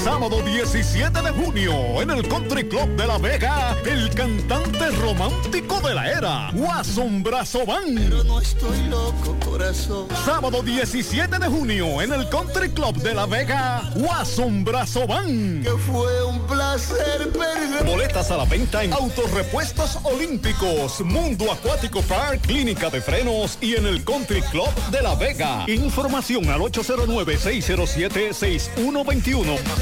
Sábado 17 de junio en el Country Club de La Vega, el cantante romántico de la era, Wasson Brazován. Pero no estoy loco, corazón. Sábado 17 de junio en el Country Club de La Vega, Wasson Brazován. Que fue un placer perder. Boletas a la venta en Autorepuestos Olímpicos, Mundo Acuático Park, Clínica de Frenos y en el Country Club de La Vega. Información al 809-607-6121.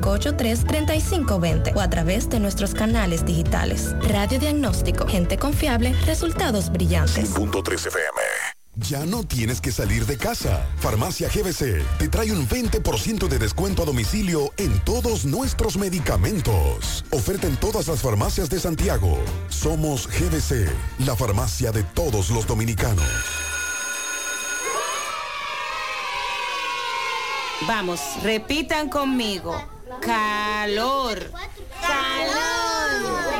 809-583-3520 o a través de nuestros canales digitales. Radiodiagnóstico, gente confiable, resultados brillantes. Punto 3 FM. Ya no tienes que salir de casa. Farmacia GBC te trae un 20% de descuento a domicilio en todos nuestros medicamentos. Oferta en todas las farmacias de Santiago. Somos GBC, la farmacia de todos los dominicanos. Vamos, repitan conmigo. Calor. Calor.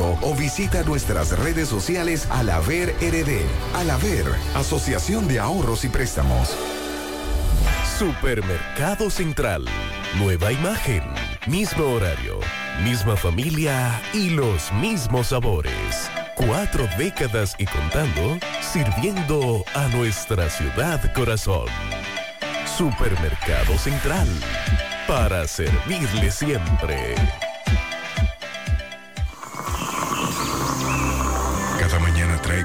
o visita nuestras redes sociales Alaver RD. Alaver, Asociación de Ahorros y Préstamos. Supermercado Central. Nueva imagen, mismo horario, misma familia y los mismos sabores. Cuatro décadas y contando, sirviendo a nuestra ciudad corazón. Supermercado Central. Para servirle siempre.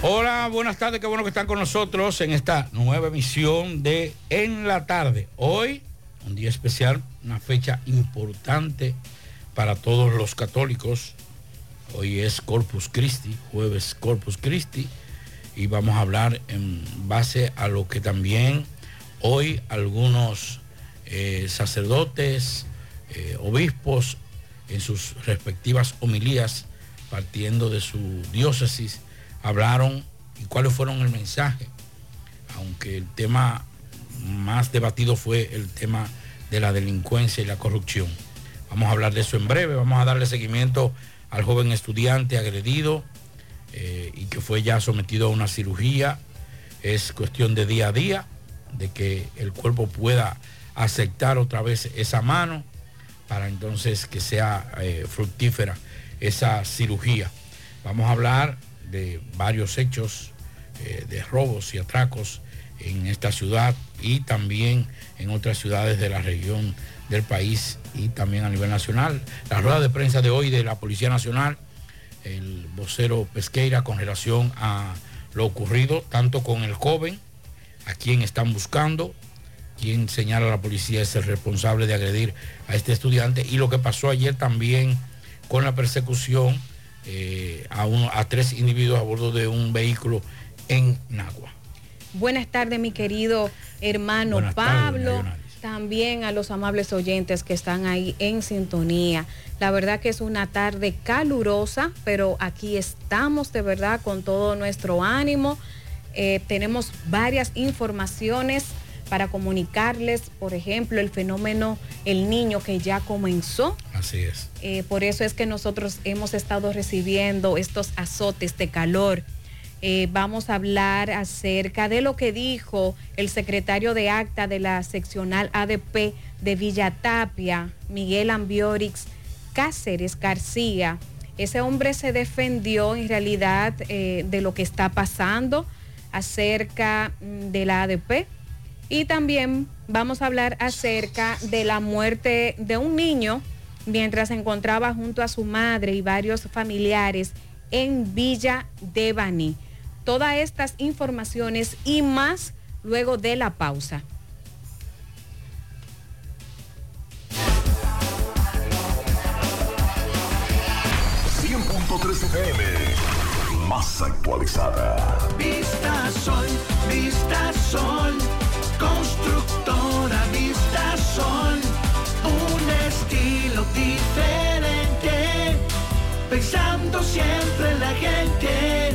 Hola, buenas tardes, qué bueno que están con nosotros en esta nueva emisión de En la tarde. Hoy, un día especial, una fecha importante para todos los católicos, Hoy es Corpus Christi, jueves Corpus Christi, y vamos a hablar en base a lo que también hoy algunos eh, sacerdotes, eh, obispos, en sus respectivas homilías, partiendo de su diócesis, hablaron y cuáles fueron el mensaje, aunque el tema más debatido fue el tema de la delincuencia y la corrupción. Vamos a hablar de eso en breve, vamos a darle seguimiento al joven estudiante agredido eh, y que fue ya sometido a una cirugía. Es cuestión de día a día, de que el cuerpo pueda aceptar otra vez esa mano para entonces que sea eh, fructífera esa cirugía. Vamos a hablar de varios hechos eh, de robos y atracos en esta ciudad y también en otras ciudades de la región del país y también a nivel nacional. La rueda de prensa de hoy de la Policía Nacional, el vocero Pesqueira con relación a lo ocurrido, tanto con el joven, a quien están buscando, quien señala a la policía es el responsable de agredir a este estudiante, y lo que pasó ayer también con la persecución eh, a, uno, a tres individuos a bordo de un vehículo en Nagua. Buenas tardes, mi querido hermano Buenas Pablo. también a los amables oyentes que están ahí en sintonía. La verdad que es una tarde calurosa, pero aquí estamos de verdad con todo nuestro ánimo. Eh, tenemos varias informaciones para comunicarles, por ejemplo, el fenómeno El Niño que ya comenzó. Así es. Eh, por eso es que nosotros hemos estado recibiendo estos azotes de calor. Eh, vamos a hablar acerca de lo que dijo el secretario de acta de la seccional ADP de Villa Tapia, Miguel Ambiorix Cáceres García. Ese hombre se defendió en realidad eh, de lo que está pasando acerca mm, de la ADP. Y también vamos a hablar acerca de la muerte de un niño mientras se encontraba junto a su madre y varios familiares en Villa de Baní. Todas estas informaciones y más luego de la pausa. 100.3 FM. Más actualizada. Vista Sol, Vista Sol, constructora Vista Sol, un estilo diferente, pensando siempre en la gente,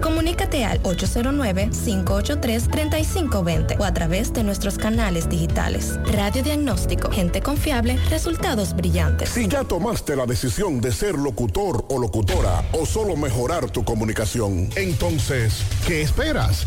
comunícate al 809-583-3520 o a través de nuestros canales digitales. Radiodiagnóstico, gente confiable, resultados brillantes. Si ya tomaste la decisión de ser locutor o locutora o solo mejorar tu comunicación, entonces, ¿qué esperas?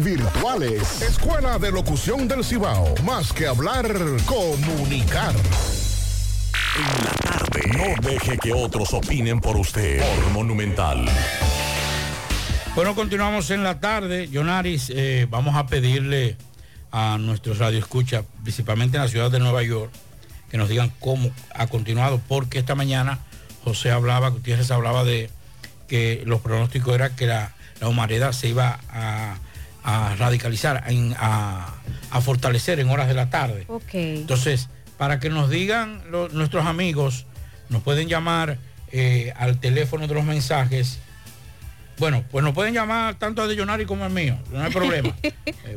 virtuales. Escuela de Locución del Cibao. Más que hablar, comunicar. En la tarde. No deje que otros opinen por usted. Por Monumental. Bueno, continuamos en la tarde. Yonaris, eh, vamos a pedirle a nuestros radioescuchas, principalmente en la ciudad de Nueva York, que nos digan cómo ha continuado, porque esta mañana José hablaba, Gutiérrez hablaba de que los pronósticos eran que la, la humareda se iba a, a radicalizar, a, a, fortalecer en horas de la tarde. Ok. Entonces, para que nos digan lo, nuestros amigos, nos pueden llamar eh, al teléfono de los mensajes. Bueno, pues nos pueden llamar tanto a de Jonari como al mío, no hay problema, eh,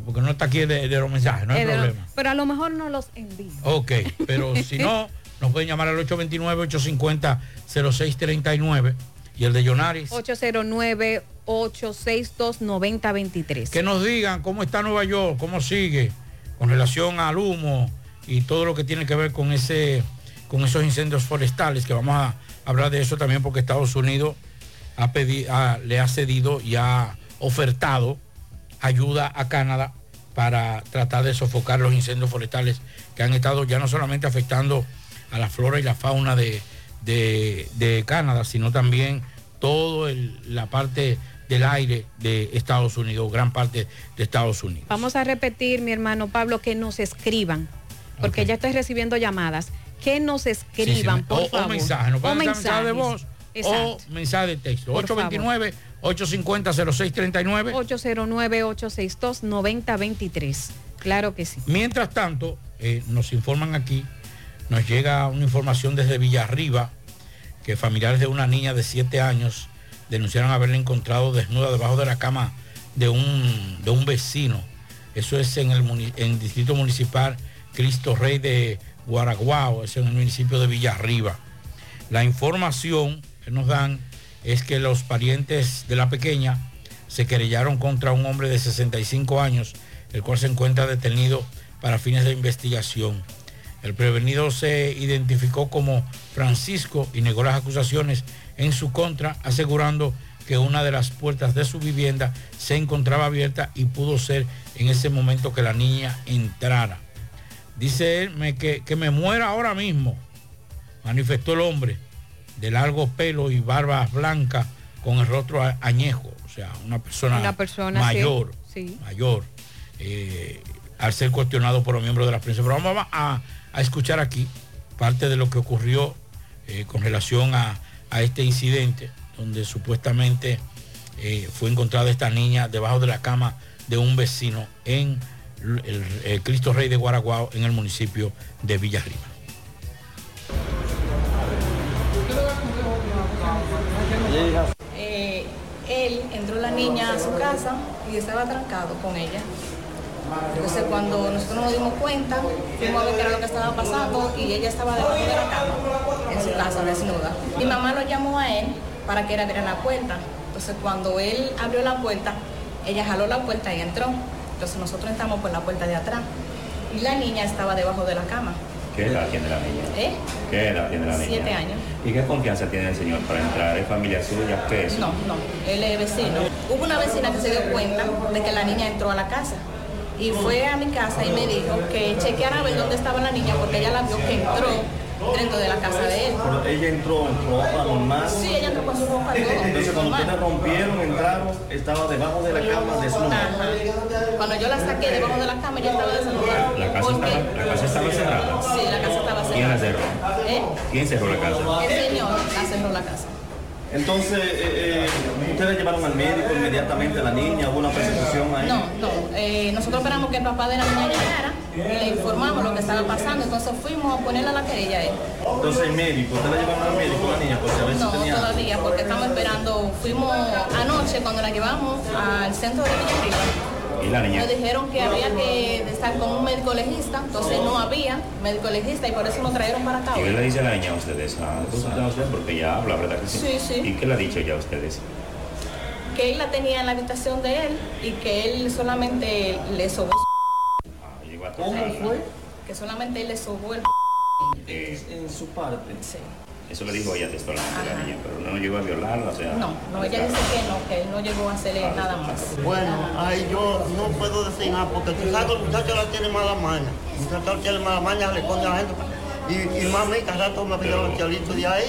porque no está aquí de, de los mensajes, no hay Eh, de lo- problema. pero a lo mejor no los envío. Ok, pero si no, nos pueden llamar al 829-850-0639 y el de Yonaris. 809-862-9023. Que nos digan cómo está Nueva York, cómo sigue con relación al humo y todo lo que tiene que ver con ese, con esos incendios forestales, que vamos a hablar de eso también porque Estados Unidos ha pedi- ha- le ha cedido y ha ofertado ayuda a Canadá para tratar de sofocar los incendios forestales que han estado ya no solamente afectando a la flora y la fauna de, de- de Canadá, sino también toda la parte del aire de Estados Unidos, gran parte de Estados Unidos. Vamos a repetir, mi hermano Pablo, que nos escriban, porque ya estoy recibiendo llamadas. Que nos Sí, sí, escriban, por o, o favor. mensaje, nos O mensaje de voz Exacto. o mensaje de texto. Por 829-850-0639. 809-862-9023. Claro que sí. Mientras tanto, eh, nos informan aquí, nos llega una información desde Villarriba, que familiares de una niña de 7 años denunciaron haberla encontrado desnuda debajo de la cama de un, de un vecino. Eso es en el, en el distrito municipal Cristo Rey de Guaraguao, es en el municipio de Villarriba. La información que nos dan es que los parientes de la pequeña se querellaron contra un hombre de 65 años, el cual se encuentra detenido para fines de investigación. El prevenido se identificó como Francisco y negó las acusaciones en su contra, asegurando que una de las puertas de su vivienda se encontraba abierta y pudo ser en ese momento que la niña entrara. Dice él me- que, que me muera ahora mismo, manifestó el hombre, de largo pelo y barba blanca con el rostro añejo, o sea, una persona, Una persona sí. mayor, Sí. mayor, eh, al ser cuestionado por los miembros de la prensa. Pero vamos a, a escuchar aquí parte de lo que ocurrió eh, con relación a, a este incidente, donde supuestamente eh, fue encontrada esta niña debajo de la cama de un vecino en el, el Cristo Rey de Guaraguao, en el municipio de Villarriba. Eh, él entró la niña a su casa y estaba trancado con ella. Entonces cuando nosotros nos dimos cuenta, fuimos a ver qué era lo que estaba pasando y ella estaba debajo de la cama, en su casa, desnuda. Mi mamá lo llamó a él para que él abriera la puerta. Entonces cuando él abrió la puerta, ella jaló la puerta y entró. Entonces nosotros entramos por la puerta de atrás y la niña estaba debajo de la cama. ¿Qué edad tiene la niña? ¿Eh? ¿Qué edad tiene la niña? Siete años. ¿Y qué confianza tiene el señor para entrar? ¿Es familia suya? ¿Qué es? No, no, él es vecino. Hubo una vecina que se dio cuenta de que la niña entró a la casa. Y fue a mi casa y me dijo que chequeara a ver dónde estaba la niña porque ella la vio que entró dentro de la casa de él. Pero ella entró en ropa normal. Sí, ella entró con su ropa todo. Entonces cuando ustedes rompieron, entraron, estaba debajo de la cama desnuda. Ajá. Cuando yo la saqué debajo de la cama, ella estaba desnudada. La casa, estaba, la casa estaba cerrada. Sí, la casa estaba ¿Quién la cerrada. cerró? ¿Eh? ¿Quién cerró la casa? El señor la cerró la casa. Entonces, eh, eh, ustedes llevaron al médico inmediatamente a la niña, hubo una persecución ahí. No, no. eh, nosotros esperamos que el papá de la niña llegara y le informamos lo que estaba pasando. Entonces fuimos a ponerle a la querella a él. Entonces el médico, ¿ustedes la llevaron al médico a la niña? Porque a si No, tenía... todavía, porque estamos esperando. Fuimos anoche cuando la llevamos al centro de Villarriba. ¿Y la niña? Nos dijeron que había que estar con un médico legista, entonces no había médico legista y por eso nos trajeron para acá. ¿Y qué le dice la niña a ustedes? ¿A consultar a usted? Porque ella habla, ¿verdad que sí? Sí, sí. ¿Y qué le ha dicho ya a ustedes? Que él la tenía en la habitación de él y que él solamente le sobó. ¿Cómo fue? Que solamente él le sobó el. En su parte. Sí. Eso le dijo ella textualmente a la niña, pero no llegó a violarla, o sea... No, no, ella dice que no, que él no llegó a hacerle nada más. Bueno, ahí yo no puedo decir nada porque tú sabes que el muchacho la tiene mala maña. El muchacho tiene mala maña, le pone a la gente. Y, y mami, cada rato me pidió los chalitos de ahí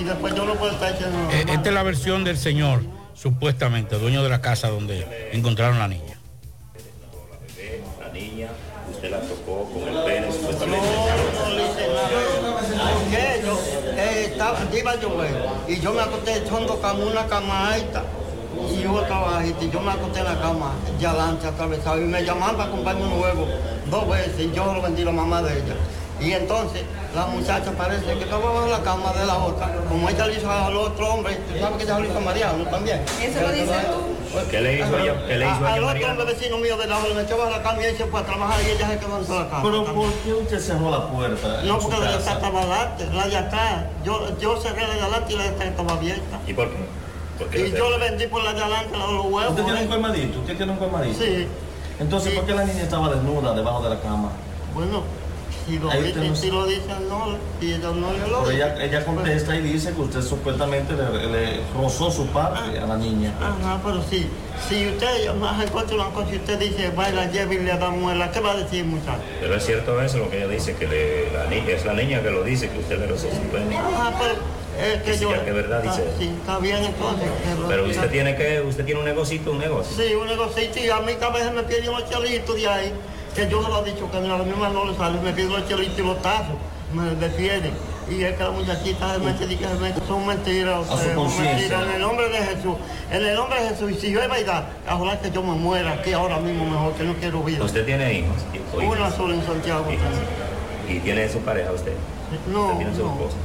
y después yo no puedo estar diciendo Eh, esta es la versión del señor, supuestamente, dueño de la casa donde encontraron la niña. Iba a llover y yo me acosté, son dos camas, una cama alta y otra bajita. Y yo me acosté en la cama de adelante atravesado y me llamaban para comprarme un huevo dos veces y yo lo vendí a la mamá de ella. Y entonces la muchacha parece que estaba bajo la cama de la otra, como ella le hizo al otro hombre, tú sabes que ella lo hizo a Mariano también. ¿Eso lo dices ¿Qué le hizo ella? ¿Qué le hizo A- ella Al otro vecino mío de lado le metió bajo la cama y él se fue a trabajar y ella se quedó de la cama. Pero ¿por qué usted cerró la puerta? No, en porque la de casa? atrás estaba adelante, la de atrás. Yo, yo cerré la de adelante y la de atrás estaba abierta. ¿Y por qué? ¿Por qué Y la yo le vendí por la de adelante los huevos. ¿Usted tiene ¿eh? un colmadito? ¿Usted tiene un colmadito? Sí. Entonces, ¿por qué la niña estaba desnuda debajo de la cama? Bueno, si lo, Ahí dicen, si lo dicen, no, si ellos no le lo Pero ella, ella contesta y dice que usted supuestamente le, le rozó su parte a la niña. Ajá, pero sí. Si usted más encuentra una cosa y usted dice, vaya, lleve y le da muela, ¿qué va a decir, muchacho? Pero es cierto eso, lo que ella dice, que le- la niña, es la niña que lo dice, que usted le rozó su pene. Ajá, pero es que Sí, yo... ya que verdad Ah, dice. Sí, está bien entonces. que lo Pero usted tiene que, usted tiene un negocito, un negocio. Sí, un negocito y a mí cada vez me piden los chelitos de ahí, que yo se lo he dicho que a la misma no le sale, me piden los chelitos y los tazos, me defienden. Y es que la muchachita se mete, dice que son mentiras, A su son conciencia. mentiras, en el nombre de Jesús, en el nombre de Jesús, y si yo he verdad, ojalá que yo me muera aquí ahora mismo mejor, que no quiero vida. ¿Usted tiene hijos? o? Una sola en Santiago. ¿Y tiene su pareja usted? No, ¿Usted tiene su no, esposa?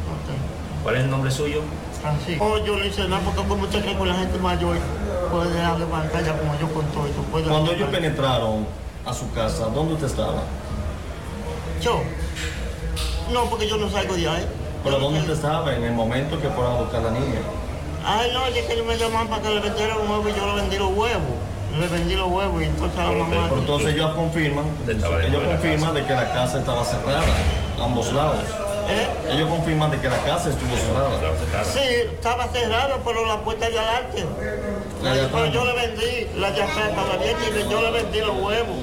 ¿Cuál es el nombre suyo? Así. No, yo no hice nada porque como usted cree con la gente mayor, puede dejar de pantalla como yo con todo esto. puede Cuando ellos penetraron a su casa, ¿dónde usted estaba? Yo. No, porque yo no salgo de ahí. ¿Pero dónde usted estaba en el momento que fueron a buscar a la niña? Ay, no, es que ellos me llamaban para que le vendiera un huevo y yo le vendí los huevos. Le vendí los huevos y entonces a la mamá... Pero entonces ellos confirman, ellos confirman de que la casa estaba cerrada, a ambos lados. ¿Eh? Ellos confirman de que la casa estuvo cerrada. Sí, estaba cerrado, pero la puerta de adelante. Pero yo le vendí, la atrás estaba abierta y yo le vendí los huevos.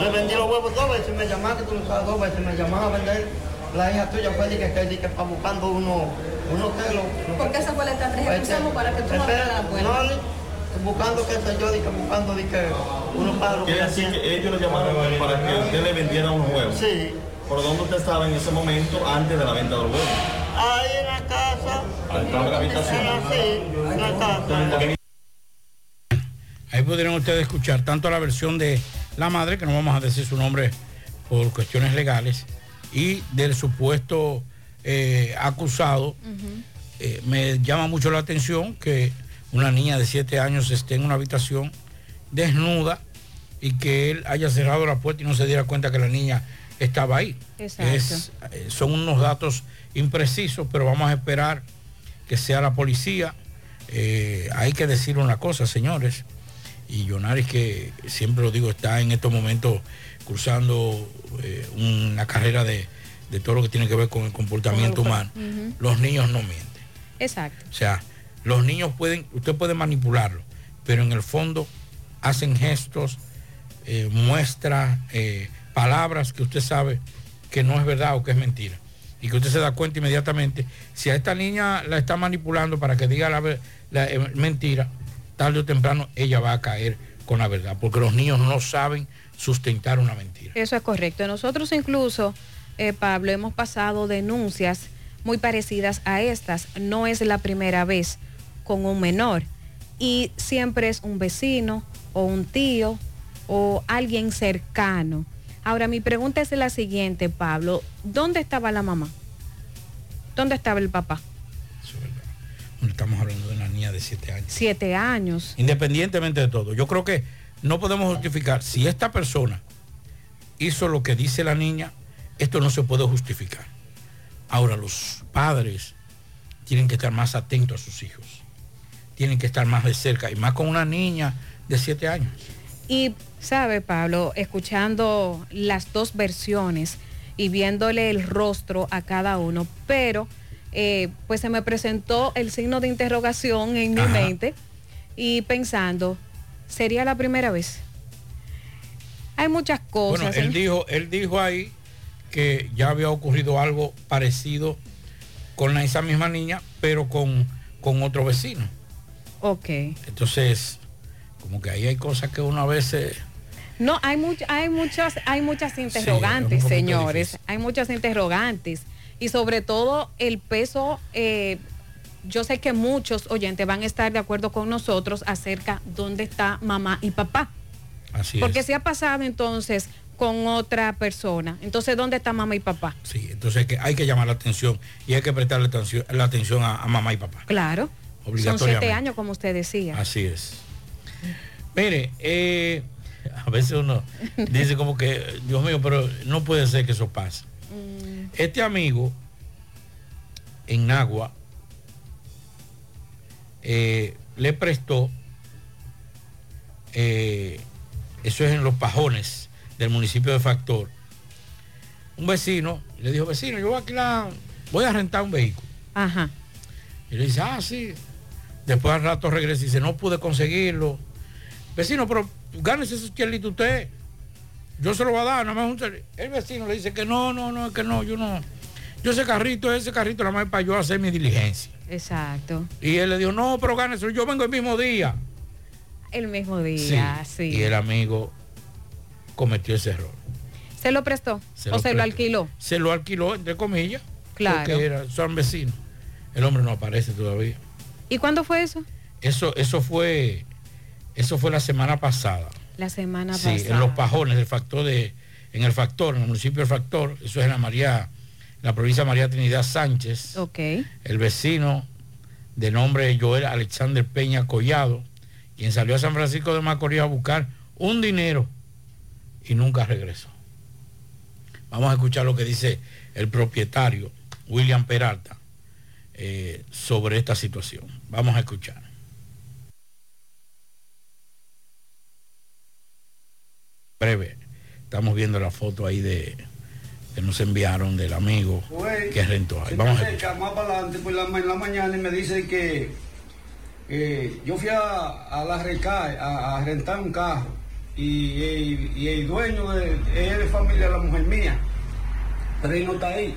Le vendí los huevos dos veces, me llamaban, que tú lo sabes, dos veces me llamaban a vender. La hija tuya fue de que, que, de que está buscando uno, uno que lo... Porque esa fue la estrategia que usamos para que tú no abrieras la puerta. No, buscando qué sé yo, de que buscando de que uno pájaros Quiere decir que ellos le llamaron para que usted le vendiera unos huevos. Sí. ¿Por dónde usted estaba en ese momento antes de la venta de los huevos? Ahí en la casa. Estaba en la habitación. Sí, en la casa. Ahí pudieron ustedes escuchar tanto la versión de la madre, que no vamos a decir su nombre por cuestiones legales, y del supuesto eh, acusado. Eh, me llama mucho la atención que una niña de 7 años esté en una habitación desnuda y que él haya cerrado la puerta y no se diera cuenta que la niña estaba ahí. Es, eh, son unos datos imprecisos, pero vamos a esperar que sea la policía. Eh, hay que decir una cosa, señores. Y Yonaris, que siempre lo digo, está en estos momentos cruzando eh, una carrera de, de todo lo que tiene que ver con el comportamiento Con el- humano. Los niños no mienten. Exacto. O sea, los niños pueden, usted puede manipularlo, pero en el fondo hacen gestos, eh, muestra eh, palabras que usted sabe que no es verdad o que es mentira. Y que usted se da cuenta inmediatamente, si a esta niña la está manipulando para que diga la, eh, mentira, tarde o temprano ella va a caer con la verdad, porque los niños no saben sustentar una mentira. Eso es correcto. Nosotros incluso, eh, Pablo, hemos pasado denuncias muy parecidas a estas. No es la primera vez con un menor. Y siempre es un vecino o un tío o alguien cercano. Ahora, mi pregunta es la siguiente, Pablo. ¿Dónde estaba la mamá? ¿Dónde estaba el papá? Estamos hablando de una niña de 7 años. Siete años. Independientemente de todo, yo creo que no podemos justificar, si esta persona hizo lo que dice la niña, esto no se puede justificar. Ahora los padres tienen que estar más atentos a sus hijos, tienen que estar más de cerca, y más con una niña de 7 años. Y sabe, Pablo, escuchando las dos versiones y viéndole el rostro a cada uno, pero eh, pues se me presentó el signo de interrogación en mi mente y pensando, ¿sería la primera vez? Hay muchas Bueno, cosas. él ¿eh? dijo, él dijo ahí que ya había ocurrido algo parecido con esa misma niña, pero con, con otro vecino. Ok. Entonces, como que ahí hay cosas que uno a veces... No, hay, much- hay, muchas, hay muchas interrogantes, señores. Hay muchas interrogantes. Y sobre todo el peso, eh, yo sé que muchos oyentes van a estar de acuerdo con nosotros acerca dónde está mamá y papá. Así Porque es. si ha pasado entonces con otra persona, entonces ¿dónde está mamá y papá? Sí, entonces hay que, hay que llamar la atención y hay que prestarle atención, la atención a, a mamá y papá. Claro. Son siete años, como usted decía. Así es. Mire, eh, a veces uno dice como que, Dios mío, pero no puede ser que eso pase. Este amigo en Agua eh, le prestó, eh, eso es en los pajones del municipio de Factor, un vecino, le dijo, vecino, yo voy a, alquilar- voy a rentar un vehículo. Ajá. Y le dice, ah, sí. Después al rato regresa y dice, no pude conseguirlo. Vecino, pero gánese esos chelitos usted. Yo se lo voy a dar, nada más un chel-". El vecino le dice que no, no, no, que no, yo no. Yo ese carrito, ese carrito nada más para yo hacer mi diligencia. Exacto. Y él le dijo, no, pero gánese, yo vengo el mismo día. El mismo día, sí. Y el amigo cometió ese error. ¿Se lo prestó Se o lo se lo alquiló? Se lo alquiló, entre comillas. Claro. Porque era, son vecinos. El hombre no aparece todavía. ¿Y cuándo fue eso? Eso, eso fue, eso fue la semana pasada. La semana Sí, pasada. en los pajones del factor de, en el factor, en el municipio del factor, eso es en la María, en la provincia de María Trinidad Sánchez. Ok. El vecino de nombre Joel Alexander Peña Collado, quien salió a San Francisco de Macorís a buscar un dinero y nunca regresó. Vamos a escuchar lo que dice el propietario, William Peralta, eh, sobre esta situación. Vamos a escuchar. Breve, estamos viendo la foto ahí de que nos enviaron del amigo que rentó ahí. Vamos me a acerca más para adelante por la, en la mañana y me dice que eh, yo fui a, a la RECAE a, a rentar un carro y, y- y el dueño de, es de familia de la mujer mía, pero él no está ahí.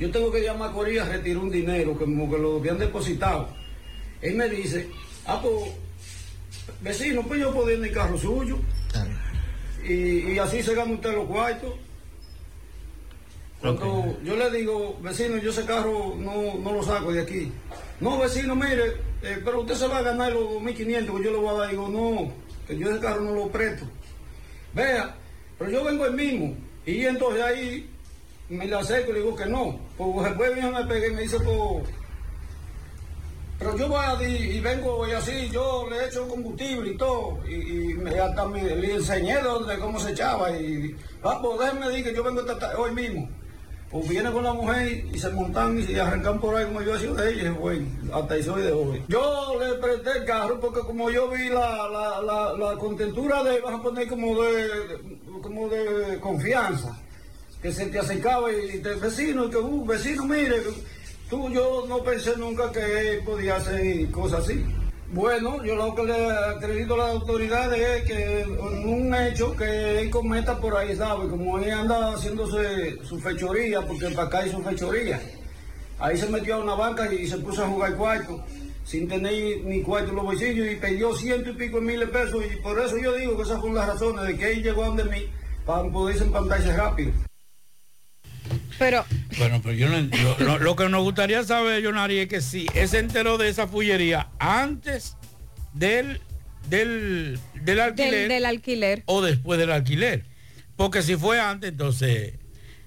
Yo tengo que llamar a Corea a retirar un dinero que, como que lo habían depositado. Él me dice, ah, pues, vecino, pues yo puedo ir en el carro suyo. Y, y así se gana usted los cuartos. Cuando yo le digo, vecino, yo ese carro no, no lo saco de aquí. No, vecino, mire, eh, pero usted se va a ganar los 2.500 que yo le voy a dar. Digo, no, que yo ese carro no lo presto. Vea, pero yo vengo el mismo. Y entonces ahí me le acerco y le digo que no. Pues después viene me pegué y me dice, pues, pero yo voy a di- y vengo y así, yo le echo combustible y todo, y, y me, hasta me, le enseñé de, dónde- cómo se echaba, y, ah, pues déjeme decir que yo vengo esta ta- hoy mismo. o viene con la mujer y se montan y arrancan por ahí como yo he sido de ella, bueno, hasta ahí soy de hoy. Yo le presté el carro porque como yo vi la, la, la, contentura de, vas a poner como de, como de confianza, que se te acercaba y te vecino, que uh, vecino, mire, tú, yo no pensé nunca que él podía hacer cosas así. Bueno, yo lo que le acredito a las autoridades es que un hecho que él cometa por ahí, ¿sabe? Como él anda haciéndose su fechoría, porque para acá hay su fechoría. Ahí se metió a una banca y se puso a jugar cuarto, sin tener ni cuarto en los bolsillos y perdió ciento y pico de miles pesos. Y por eso yo digo que esas son las razones de que él llegó donde mí para poderse empantarse rápido. Pero. Bueno, pero yo no, lo, lo- lo que nos gustaría saber, Jonari, es que si él se enteró de esa fullería antes del, del, del alquiler Del, del alquiler. o después del alquiler. Porque si fue antes, entonces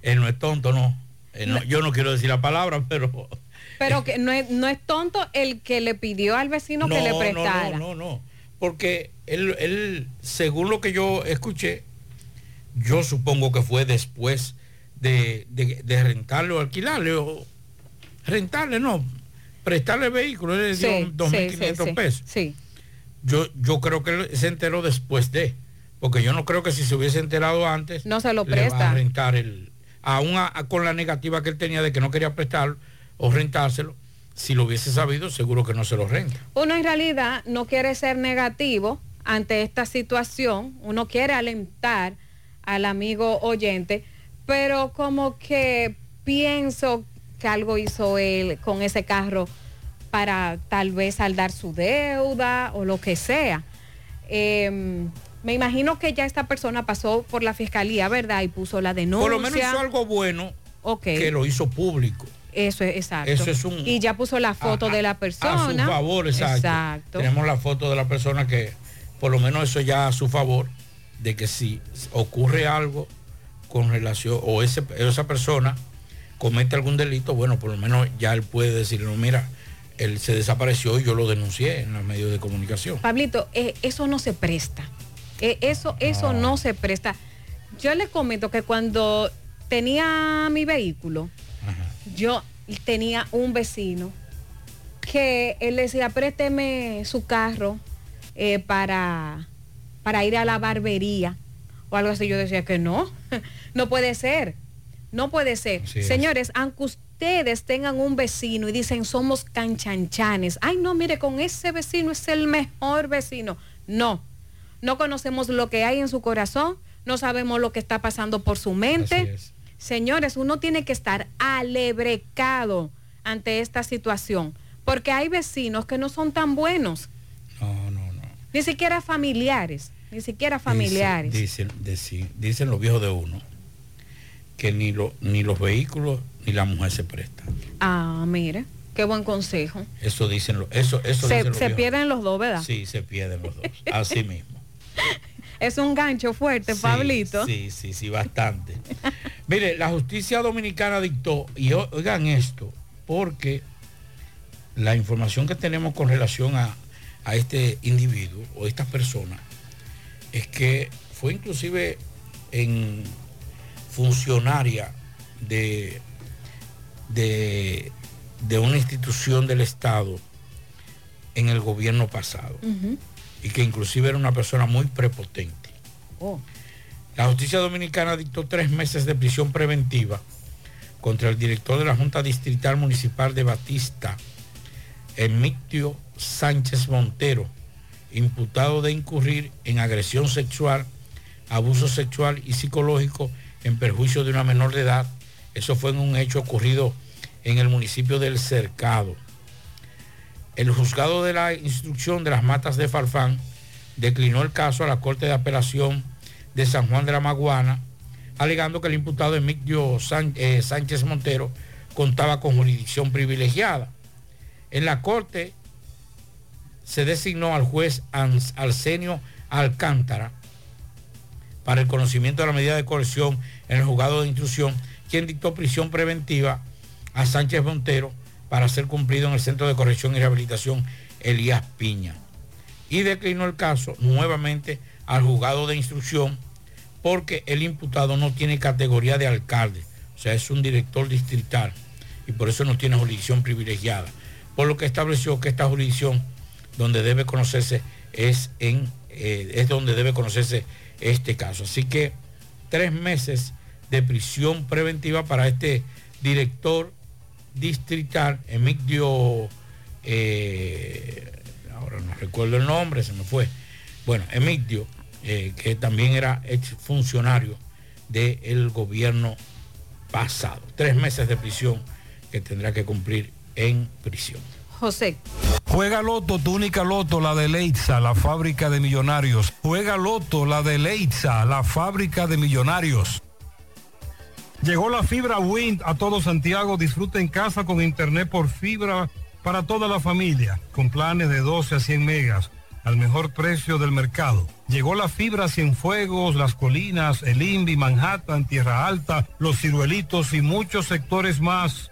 él no es tonto, ¿no? Él no- yo no quiero decir la palabra, pero Pero que no es, no es tonto el que le pidió al vecino que le prestara. No, no, no, Porque él, él, según lo que yo escuché, yo supongo que fue después de, de- de rentarle o alquilarle o rentarle, no, prestarle el vehículo, le dio Sí, 2.500 sí, sí, pesos. Sí. Yo, yo creo que se enteró después de, porque yo no creo que si se hubiese enterado antes, No se lo le va presta. a rentar el, aún a- a- con la negativa que él tenía de que no quería prestarlo o rentárselo, si lo hubiese sabido, seguro que no se lo renta. Uno en realidad no quiere ser negativo ante esta situación, uno quiere alentar al amigo oyente, pero como que pienso que algo hizo él con ese carro para tal vez saldar su deuda o lo que sea. Eh, me imagino que ya esta persona pasó por la fiscalía, ¿verdad? Y puso la denuncia. Por lo menos hizo algo bueno Ok. que lo hizo público. Eso es exacto. Eso es un- y ya puso la foto de la persona. A su favor, exacto. Exacto. Tenemos la foto de la persona que, por lo menos eso ya a su favor, de que si ocurre algo con relación, o ese, esa persona comete algún delito, bueno, por lo menos ya él puede decir, no, mira, él se desapareció y yo lo denuncié en los medios de comunicación. Pablito, eh, eso no se presta. Eh, eso, eso no. se presta. Yo le comento que cuando tenía mi vehículo, yo tenía un vecino que él decía, présteme su carro eh, para, para ir a la barbería o algo así. Yo decía que no, no puede ser, no puede ser. Es. Señores, aunque ustedes tengan un vecino y dicen somos canchanchanes, ay no, mire, con ese vecino es el mejor vecino. No, no conocemos lo que hay en su corazón, no sabemos lo que está pasando por su mente. Señores, uno tiene que estar alebrecado ante esta situación, porque hay vecinos que no son tan buenos. No, no, no. Ni siquiera familiares, ni siquiera familiares. Dicen, dicen, dicen los viejos de uno que ni, lo, ni los vehículos ni la mujer se prestan. Ah, mire, qué buen consejo. Eso dicen, lo- eso, eso Se, dicen los se viejos. pierden los dos, ¿verdad? Sí, se pierden los dos. Así mismo. Es un gancho fuerte, Sí, Pablito. Sí, sí, sí, bastante. Mire, la justicia dominicana dictó, y oigan esto, porque la información que tenemos con relación a, a este individuo o esta persona es que fue inclusive en funcionaria de, de, de una institución del Estado en el gobierno pasado y que inclusive era una persona muy prepotente. Oh. La justicia dominicana dictó tres meses de prisión preventiva contra el director de la Junta Distrital Municipal de Batista, Emictio Sánchez Montero, imputado de incurrir en agresión sexual, abuso sexual y psicológico en perjuicio de una menor de edad. Eso fue en un hecho ocurrido en el municipio del Cercado. El juzgado de la instrucción de las matas de Farfán declinó el caso a la Corte de Apelación de San Juan de la Maguana, alegando que el imputado Emilio eh, Sánchez Montero contaba con jurisdicción privilegiada. En la Corte se designó al juez Arsenio Alcántara para el conocimiento de la medida de coerción en el juzgado de instrucción, quien dictó prisión preventiva a Sánchez Montero para ser cumplido en el Centro de Corrección y Rehabilitación Elías Piña. Y declinó el caso nuevamente al juzgado de instrucción porque el imputado no tiene categoría de alcalde, O sea, es un director distrital y por eso no tiene jurisdicción privilegiada. Por lo que estableció que esta jurisdicción donde debe conocerse es en eh, es donde debe conocerse este caso. Así que tres meses de prisión preventiva para este director distrital, Emigdio, eh, ahora no recuerdo el nombre, se me fue. Bueno, Emigdio, eh, que también era ex funcionario del gobierno pasado. Tres meses de prisión que tendrá que cumplir en prisión. José. Juega Loto, tu única Loto, la de Leitza, la fábrica de millonarios. Juega Loto, la de Leitza, la fábrica de millonarios. Llegó la fibra Wind a todo Santiago. Disfruta en casa con internet por fibra para toda la familia, con planes de 12 a 100 megas al mejor precio del mercado. Llegó la fibra Cienfuegos, Las Colinas, El Invi, Manhattan, Tierra Alta, Los Ciruelitos y muchos sectores más.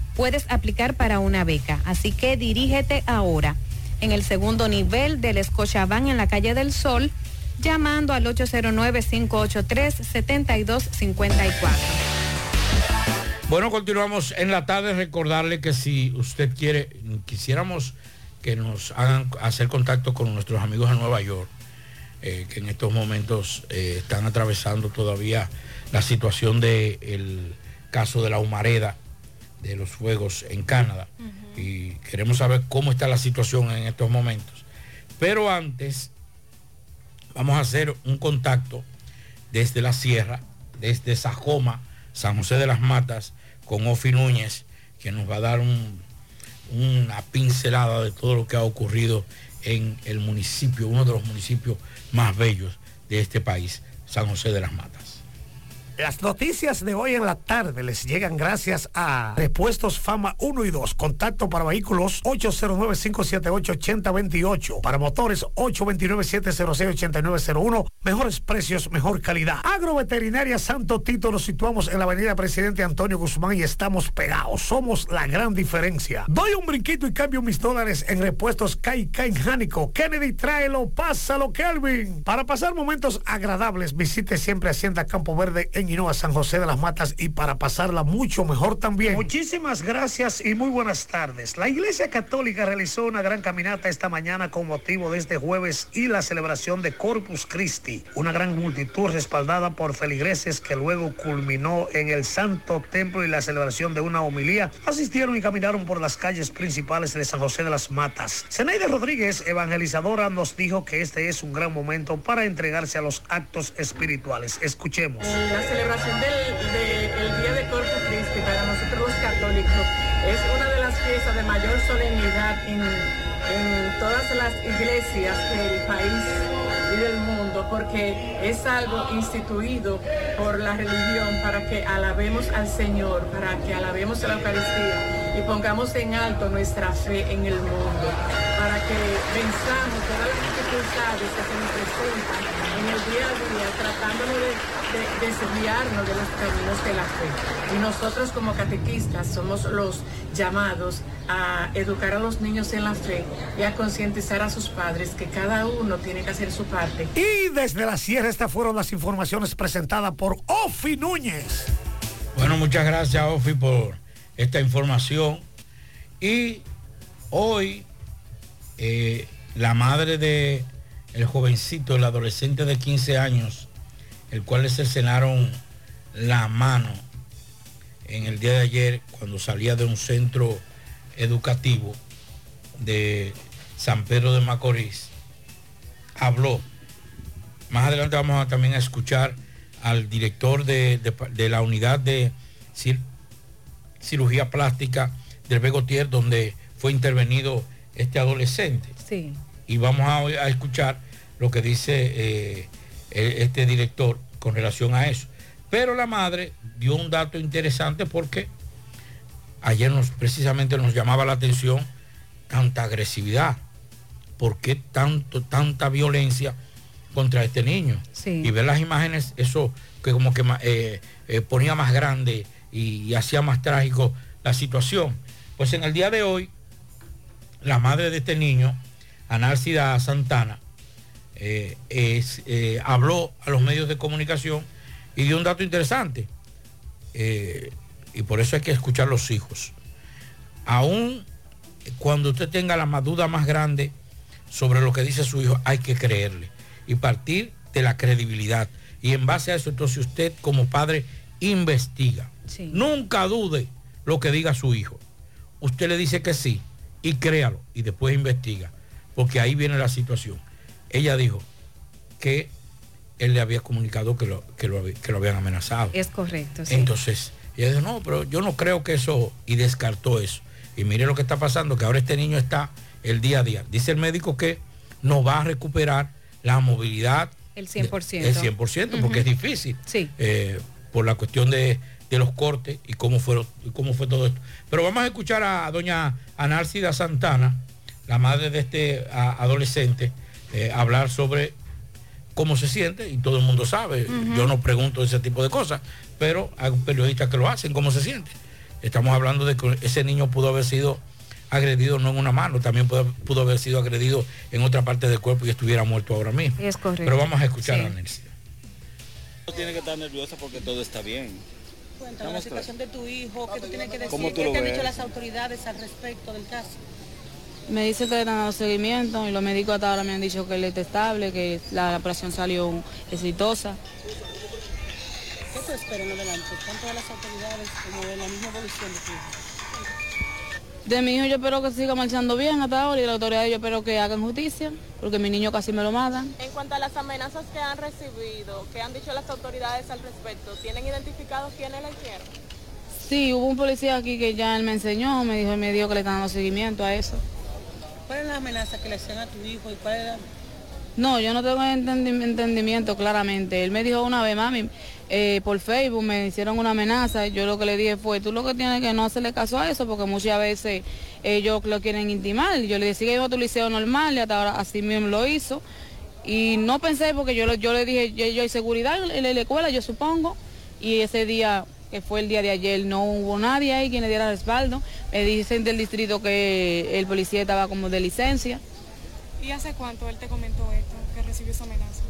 puedes aplicar para una beca. Así que dirígete ahora en el segundo nivel del Scotiabank en la calle del Sol, llamando al 809-583-7254. Bueno, continuamos en la tarde. Recordarle que si usted quiere, quisiéramos que nos hagan hacer contacto con nuestros amigos de Nueva York, eh, que en estos momentos eh, están atravesando todavía la situación del caso de la humareda de los fuegos en Canadá y queremos saber cómo está la situación en estos momentos. Pero antes vamos a hacer un contacto desde la sierra, desde Sajoma, San José de las Matas, con Ofi Núñez, que nos va a dar una pincelada de todo lo que ha ocurrido en el municipio, uno de los municipios más bellos de este país, San José de las Matas. Las noticias de hoy en la tarde les llegan gracias a Repuestos Fama 1 y 2. Contacto para vehículos 809-578-8028. Para motores 829-706-8901. Mejores precios, mejor calidad. Agroveterinaria Santo Tito nos situamos en la avenida Presidente Antonio Guzmán y estamos pegados. Somos la gran diferencia. Doy un brinquito y cambio mis dólares en repuestos Kai Kai Jánico. Kennedy, tráelo, pásalo, Kelvin. Para pasar momentos agradables, visite siempre Hacienda Campo Verde en Hinoa, San José de las Matas y para pasarla mucho mejor también. Muchísimas gracias y muy buenas tardes. La Iglesia Católica realizó una gran caminata esta mañana con motivo de este jueves y la celebración de Corpus Christi, una gran multitud respaldada por feligreses que luego culminó en el Santo Templo y la celebración de una homilía. Asistieron y caminaron por las calles principales de San José de las Matas. Zenaide Rodríguez, evangelizadora, nos dijo que este es un gran momento para entregarse a los actos espirituales. Escuchemos. La celebración del, de- el Día de Corpus Christi para nosotros los católicos es una de las fiestas de mayor solemnidad en, todas las iglesias del país y del mundo, porque es algo instituido por la religión para que alabemos al Señor, para que alabemos a la Eucaristía y pongamos en alto nuestra fe en el mundo, para que venzamos todas las dificultades que se nos presentan en el día a día, tratándonos de, de- desviarnos de los caminos de la fe. Y nosotros como catequistas somos los llamados a educar a los niños en la fe y a concientizar a sus padres que cada uno tiene que hacer su parte. Y desde la sierra estas fueron las informaciones presentadas por Ofi Núñez. Bueno, muchas gracias, Ofi, por esta información. Y hoy, eh, la madre de el jovencito, el adolescente de 15 años, el cual le cercenaron la mano en el día de ayer cuando salía de un centro educativo de San Pedro de Macorís, habló. Más adelante vamos a también a escuchar al director de, de- de la unidad de cir- cirugía plástica del Begotier, donde fue intervenido este adolescente. Sí. Y vamos a, a escuchar lo que dice eh, eh, este director con relación a eso. Pero la madre dio un dato interesante porque ayer nos, precisamente nos llamaba la atención tanta agresividad. ¿Por qué tanto, tanta violencia contra este niño? Sí. Y ver las imágenes, eso que como que eh, eh, ponía más grande y, y hacía más trágico la situación. Pues en el día de hoy, la madre de este niño, Anárcida Santana, eh, es, eh, habló a los medios de comunicación y dio un dato interesante. Eh, y por eso hay que escuchar a los hijos. Aún cuando usted tenga la duda más grande sobre lo que dice su hijo, hay que creerle y partir de la credibilidad. Y en base a eso, entonces usted como padre investiga. Nunca dude lo que diga su hijo. Usted le dice que sí y créalo y después investiga, porque ahí viene la situación. Ella dijo que él le había comunicado que lo, que lo, que lo habían amenazado. Es correcto, sí. Entonces, ella dijo, no, pero yo no creo que eso, y descartó eso. Y mire lo que está pasando, que ahora este niño está el día a día. Dice el médico que no va a recuperar la movilidad el 100%. el 100%, porque es difícil. Sí. eh, por la cuestión de, de los cortes y cómo, fueron, y cómo fue todo esto. Pero vamos a escuchar a doña Anárcida Santana, la madre de este a- adolescente, eh, hablar sobre cómo se siente y todo el mundo sabe. Yo no pregunto ese tipo de cosas, pero hay periodistas que lo hacen, cómo se siente. Estamos hablando de que ese niño pudo haber sido agredido no en una mano, también pudo, pudo haber sido agredido en otra parte del cuerpo y estuviera muerto ahora mismo. Es correcto. Pero vamos a escuchar Sí. a Nancy. No tiene que estar nerviosa porque todo está bien. Cuéntanos la situación de tu hijo, ¿qué tú tienes que decir? ¿Cómo tú ¿Qué lo te han ves? dicho las autoridades al respecto del caso? Me dice que le están dando seguimiento y los médicos hasta ahora me han dicho que él está estable, que la operación salió exitosa. ¿Qué tú esperas en adelante? Tanto de las autoridades como de la misma evolución de tu hijo. De mi hijo yo espero que siga marchando bien hasta ahora y de la autoridad yo espero que hagan justicia, porque mi niño casi me lo matan. En cuanto a las amenazas que han recibido, ¿qué han dicho las autoridades al respecto? ¿Tienen identificados quiénes la hicieron? Sí, hubo un policía aquí que ya él me enseñó, me dijo, me dijo que le están dando seguimiento a eso. ¿Cuál es la amenaza que le hacían a tu hijo y cuál era No, yo no tengo entendi- entendimiento claramente. Él me dijo una vez, mami, eh, por Facebook me hicieron una amenaza. Yo lo que le dije fue, tú lo que tienes que no hacerle caso a eso, porque muchas veces ellos lo quieren intimar. Yo le decía que iba a tu liceo normal y hasta ahora así mismo lo hizo. Y no pensé, porque yo, yo le dije, yo, hay seguridad en la escuela, yo supongo. Y ese día, que fue el día de ayer, no hubo nadie ahí quien le diera respaldo. Me dicen del distrito que el policía estaba como de licencia. ¿Y hace cuánto él te comentó esto, que recibió esa amenaza?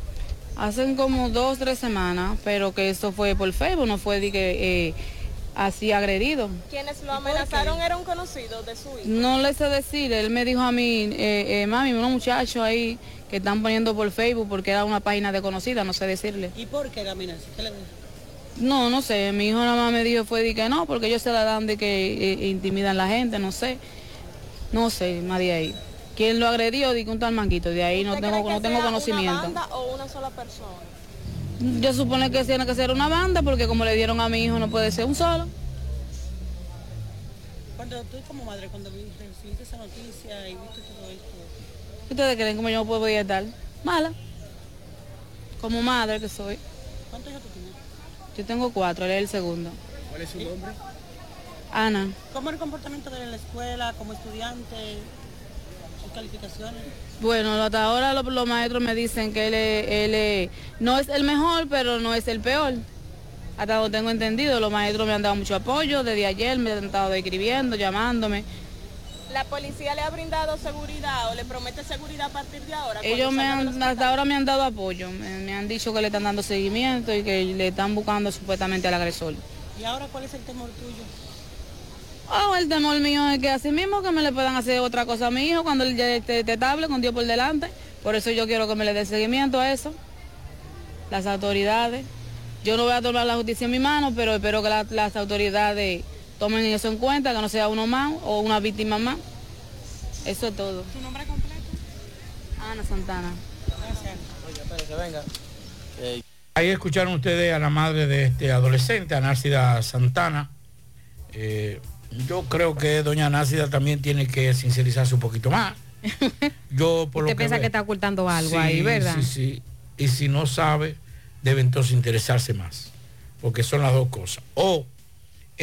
Hacen como dos, tres semanas, pero que eso fue por Facebook, no fue de que eh, así agredido. Quienes lo amenazaron eran conocidos de su hijo. No le sé decir, él me dijo a mí, eh, eh, mami, unos muchachos ahí que están poniendo por Facebook porque era una página desconocida, no sé decirle. ¿Y por qué la amenaza? ¿Qué le? No, no sé, mi hijo nada más me dijo fue de que no, porque ellos se la dan de que eh, intimidan a la gente, no sé. No sé, más de ahí. ¿Quién lo agredió? Di que un tal manquito, de ahí no ¿Usted tengo, no tengo conocimiento. ¿Una banda o una sola persona? Yo supone que tiene que ser una banda porque como le dieron a mi hijo no puede ser un solo. Cuando tú como madre, cuando recibiste esa noticia y viste todo esto, ¿Ustedes creen como yo no puedo estar? Mala. Como madre que soy. ¿cuántos hijos tú tienes? Yo tengo cuatro, él es el segundo. ¿Cuál es su nombre? Ana. ¿Cómo el comportamiento de él en la escuela, como estudiante, sus calificaciones? Bueno, hasta ahora los, los maestros me dicen que él, es- él es- no es el mejor, pero no es el peor. Hasta donde tengo entendido, los maestros me han dado mucho apoyo. Desde ayer me han estado escribiendo, llamándome. ¿La policía le ha brindado seguridad o le promete seguridad a partir de ahora? Ellos me han, hasta ahora me han dado apoyo. Me, me han dicho que le están dando seguimiento y que le están buscando supuestamente al agresor. ¿Y ahora cuál es el temor tuyo? Oh, el temor mío es que así mismo que me le puedan hacer otra cosa a mi hijo cuando él ya esté esté estable con Dios por delante. Por eso yo quiero que me le dé seguimiento a eso. Las autoridades. Yo no voy a tomar la justicia en mi mano, pero espero que la- las autoridades tomen eso en cuenta, que no sea uno más o una víctima más. Eso es todo. ¿Tu nombre completo? Ana Santana. venga. Ahí escucharon ustedes a la madre de este adolescente, a Nárcida Santana. Eh, yo creo que doña Nárcida también tiene que sincerizarse un poquito más. Yo por lo Usted que piensa ve- que está ocultando algo Sí, ahí, ¿verdad? Sí, sí. Y si no sabe, debe entonces interesarse más. Porque son las dos cosas. O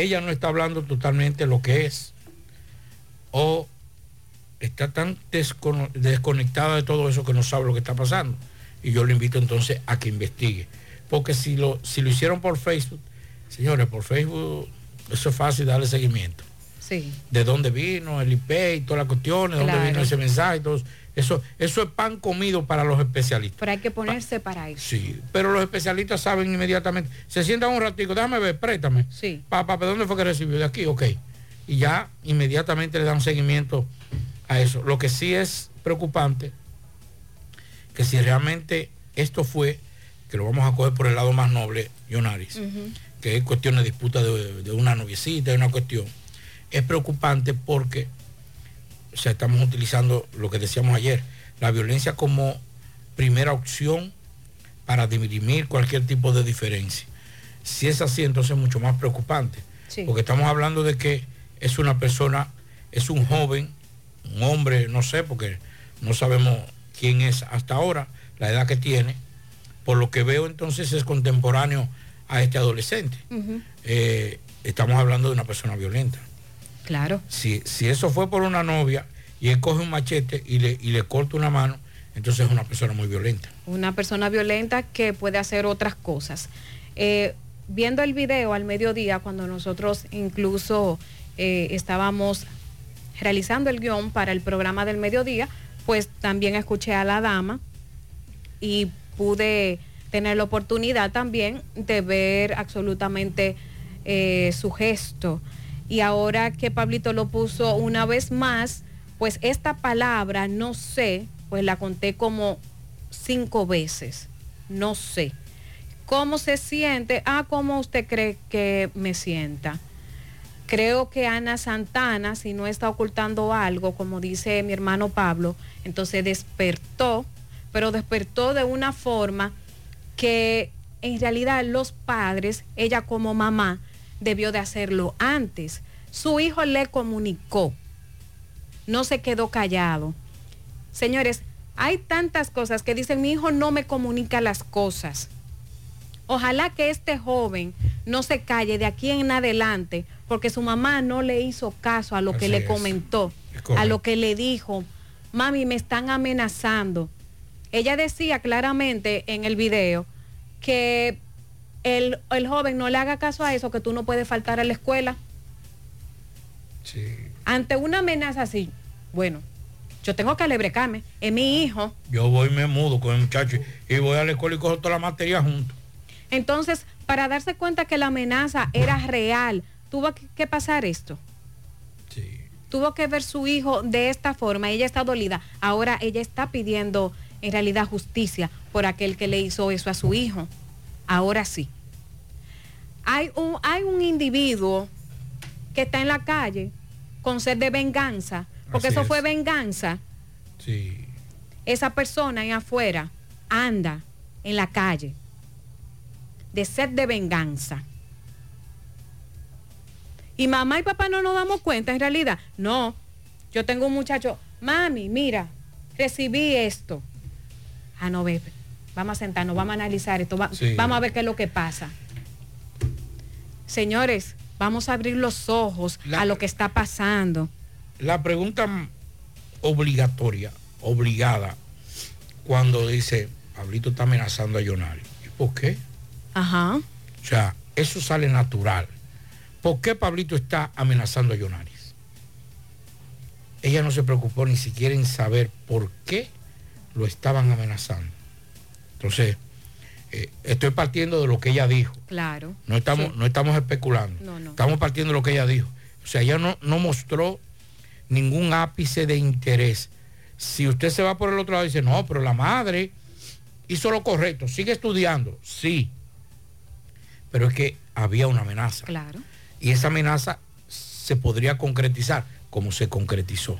ella no está hablando totalmente lo que es. O está tan desconectada de todo eso que no sabe lo que está pasando. Y yo le invito entonces a que investigue. Porque si lo, si lo hicieron por Facebook, señores, por Facebook, eso es fácil darle seguimiento Sí. de dónde vino el IP y todas las cuestiones, de dónde vino ese mensaje, y todo eso. Eso es pan comido para los especialistas. Pero hay que ponerse para eso. Sí, pero los especialistas saben inmediatamente. Se sientan un ratico, déjame ver, préstame. Sí. Papá, ¿de dónde fue que recibió? De aquí, ok. Y ya inmediatamente le dan seguimiento a eso. Lo que sí es preocupante, que si realmente esto fue, que lo vamos a coger por el lado más noble, Yonaris, que es cuestión de disputa de, de una noviecita, de una cuestión, es preocupante porque o sea, estamos utilizando lo que decíamos ayer, la violencia como primera opción para dirimir cualquier tipo de diferencia. Si es así, entonces es mucho más preocupante, Sí. porque estamos hablando de que es una persona, es un joven, un hombre, no sé, porque no sabemos quién es hasta ahora, la edad que tiene, por lo que veo entonces es contemporáneo a este adolescente. Eh, estamos hablando de una persona violenta. Claro. Si, si eso fue por una novia y él coge un machete y le, y le corta una mano, entonces es una persona muy violenta. Una persona violenta que puede hacer otras cosas. Eh, viendo el video al mediodía, cuando nosotros incluso eh, estábamos realizando el guion para el programa del mediodía, pues también escuché a la dama y pude tener la oportunidad también de ver absolutamente eh, su gesto. Y ahora que Pablito lo puso una vez más, pues esta palabra, no sé, pues la conté como cinco veces, no sé. ¿Cómo se siente? Ah, ¿cómo usted cree que me sienta? Creo que Ana Santana, si no está ocultando algo, como dice mi hermano Pablo, entonces despertó, pero despertó de una forma que en realidad los padres, ella como mamá, debió de hacerlo antes. Su hijo le comunicó, no se quedó callado. Señores, Hay tantas cosas que dicen, mi hijo no me comunica las cosas. Ojalá que este joven no se calle de aquí en adelante porque su mamá no le hizo caso a lo que le es. comentó, a lo que le dijo. Mami, me están amenazando. Ella decía claramente en el video que el, el joven no le haga caso a eso, que tú no puedes faltar a la escuela. Ante una amenaza así, bueno, yo tengo que alebrecarme. Es mi hijo. Yo voy y me mudo con el muchacho y voy a la escuela y cojo toda la materia junto. Entonces, para darse cuenta que la amenaza era real, tuvo que, que pasar esto. Tuvo que ver su hijo de esta forma. Ella está dolida. Ahora ella está pidiendo en realidad justicia por aquel que le hizo eso a su hijo. Ahora sí. Hay un, hay un individuo que está en la calle con sed de venganza, porque Así eso es. fue venganza. Sí. Esa persona ahí afuera anda en la calle de sed de venganza. Y mamá y papá no nos damos cuenta en realidad. No, yo tengo un muchacho, mami, mira, recibí esto. Ah, no, vamos a sentarnos, vamos a analizar esto, va- Sí. vamos a ver qué es lo que pasa. Señores, vamos a abrir los ojos a lo que está pasando. La pregunta obligatoria, obligada, cuando dice, Pablito está amenazando a Yonari. ¿Y por qué? Ajá. O sea, eso sale natural. ¿Por qué Pablito está amenazando a Yonaris? Ella no se preocupó ni siquiera en saber por qué lo estaban amenazando. Entonces, eh, estoy partiendo de lo que ella dijo. Claro. No estamos, Sí. no estamos especulando. No, no. Estamos partiendo de lo que ella dijo. O sea, ella no, no mostró ningún ápice de interés. Si usted se va por el otro lado y dice, no, pero la madre hizo lo correcto, sigue estudiando. Sí. Pero es que había una amenaza. Claro. Y esa amenaza se podría concretizar como se concretizó.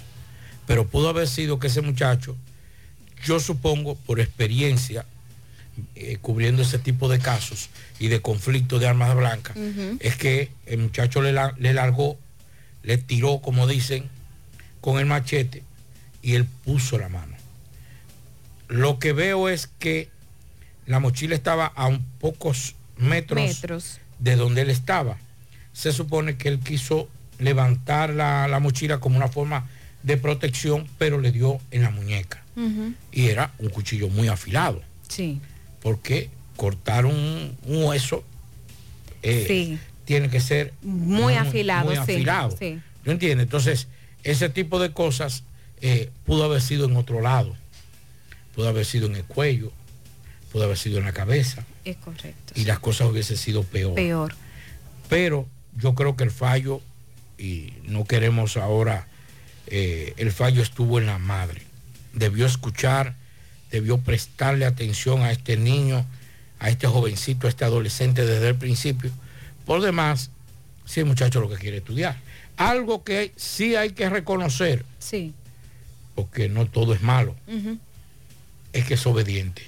Pero pudo haber sido que ese muchacho, yo supongo por experiencia, eh, cubriendo ese tipo de casos y de conflictos de armas blancas, es que el muchacho le, la- le largó, le tiró, como dicen, con el machete y él puso la mano. Lo que veo es que la mochila estaba a un pocos metros, Metros. de donde él estaba. Se supone que él quiso levantar la, la mochila como una forma de protección, pero le dio en la muñeca. Y era un cuchillo muy afilado, Sí. Porque cortar un, un hueso eh, Sí. tiene que ser Muy afilado, muy afilado. sí. ¿No entiendes? Entonces, ese tipo de cosas eh, pudo haber sido en otro lado. Pudo haber sido en el cuello, pudo haber sido en la cabeza Es correcto. y las cosas hubiesen sido peor. Peor. Pero yo creo que el fallo, y no queremos ahora, eh, el fallo estuvo en la madre. Debió escuchar, debió prestarle atención a este niño, a este jovencito, a este adolescente desde el principio. Por demás, si el muchacho lo que quiere estudiar. Algo que sí hay que reconocer, Sí. porque no todo es malo, es que es obediente.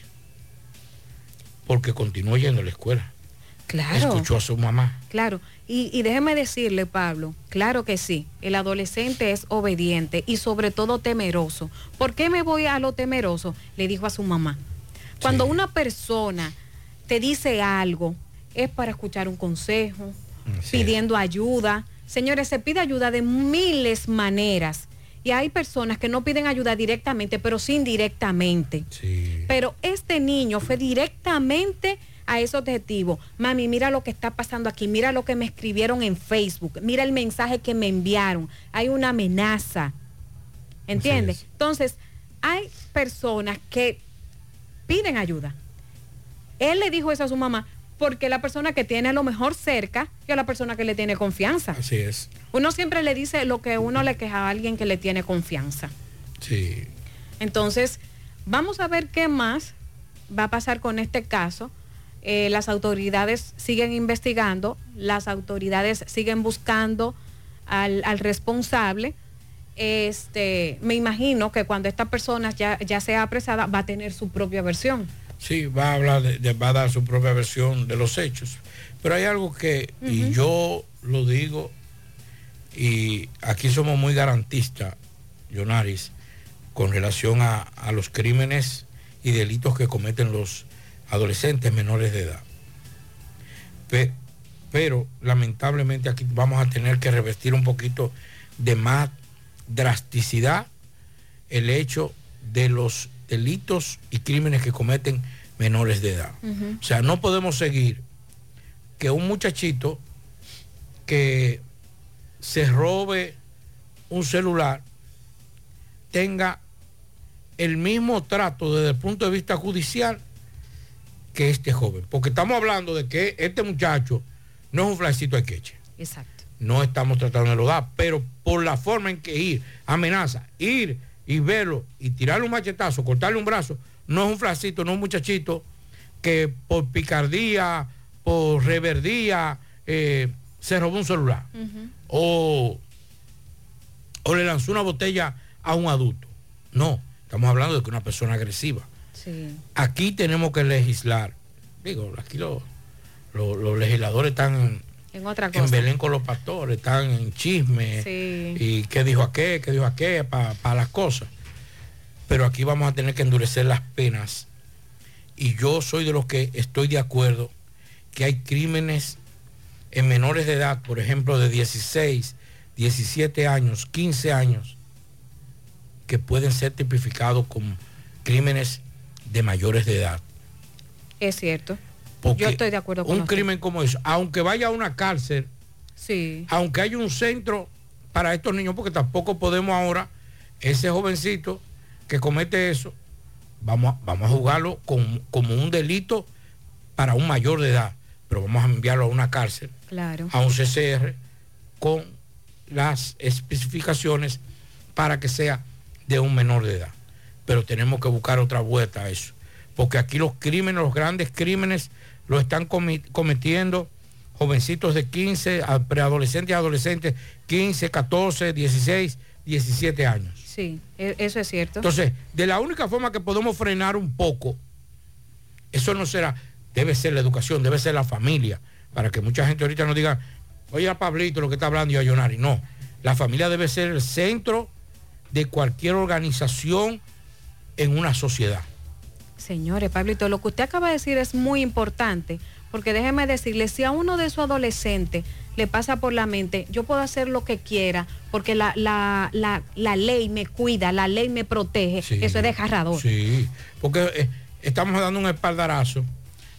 Porque continuó yendo a la escuela. Claro. Escuchó a su mamá. Claro, y, y déjeme decirle, Pablo, claro que sí, el adolescente es obediente y sobre todo temeroso. ¿Por qué me voy a lo temeroso? Le dijo a su mamá. Cuando una persona te dice algo, es para escuchar un consejo, pidiendo ayuda. Señores, se pide ayuda de miles maneras. Y hay personas que no piden ayuda directamente, pero sí indirectamente. Pero este niño fue directamente a ese objetivo. Mami, mira lo que está pasando aquí, mira lo que me escribieron en Facebook, mira el mensaje que me enviaron. Hay una amenaza. ¿Entiendes? Entonces, hay personas que piden ayuda. Él le dijo eso a su mamá porque la persona que tiene a lo mejor cerca es la persona que le tiene confianza. Así es. Uno siempre le dice lo que uno le queja a alguien que le tiene confianza. Sí. Entonces, vamos a ver qué más va a pasar con este caso. Eh, las autoridades siguen investigando, las autoridades siguen buscando al, al responsable. Este, me imagino que cuando esta persona ya, ya sea apresada va a tener su propia versión. Sí, va a hablar, de- de- va a dar su propia versión de los hechos. Pero hay algo que, y yo lo digo, y aquí somos muy garantistas, Yonaris, con relación a, a los crímenes y delitos que cometen los adolescentes menores de edad. Pe- pero lamentablemente aquí vamos a tener que revestir un poquito de más drasticidad el hecho de los delitos y crímenes que cometen menores de edad. O sea, no podemos seguir que un muchachito que se robe un celular tenga el mismo trato desde el punto de vista judicial que este joven. Porque estamos hablando de que este muchacho no es un flacito de queche. Exacto. No estamos tratando de lo dar, pero por la forma en que ir, amenaza, ir y verlo y tirarle un machetazo, cortarle un brazo, no es un flacito, no es un muchachito que por picardía, por reverdía, eh, se robó un celular o, o le lanzó una botella a un adulto. No, estamos hablando de que una persona agresiva. Sí. Aquí tenemos que legislar. Digo, aquí los, los- los legisladores están En otra cosa. en Belén con los pastores, están en chisme Sí. y qué dijo aquel, qué dijo aquel, para las cosas. Pero aquí vamos a tener que endurecer las penas. Y yo soy de los que estoy de acuerdo que hay crímenes en menores de edad, por ejemplo, de 16, 17 años, 15 años, que pueden ser tipificados como crímenes de mayores de edad. Es cierto. Porque Yo estoy de acuerdo con un usted. crimen como eso, aunque vaya a una cárcel, Sí. aunque haya un centro para estos niños, porque tampoco podemos ahora, ese jovencito que comete eso, vamos a, vamos a jugarlo con- como un delito para un mayor de edad, pero vamos a enviarlo a una cárcel, Claro. a un CCR, con las especificaciones para que sea de un menor de edad. Pero tenemos que buscar otra vuelta a eso, porque aquí los crímenes, los grandes crímenes, lo están cometiendo jovencitos de 15, a preadolescentes y adolescentes, 15, 14, 16, 17 años. Sí, e- eso es cierto. Entonces, de la única forma que podemos frenar un poco, eso no será, debe ser la educación, debe ser la familia, para que mucha gente ahorita no diga, oye a Pablito lo que está hablando y a Yonari. No, la familia debe ser el centro de cualquier organización en una sociedad. Señores, Pablito, lo que usted acaba de decir es muy importante, porque déjeme decirle, si a uno de sus adolescentes le pasa por la mente, yo puedo hacer lo que quiera, porque la, la, la, la ley me cuida, la ley me protege, Sí. eso es desgarrador. Sí, porque eh, estamos dando un espaldarazo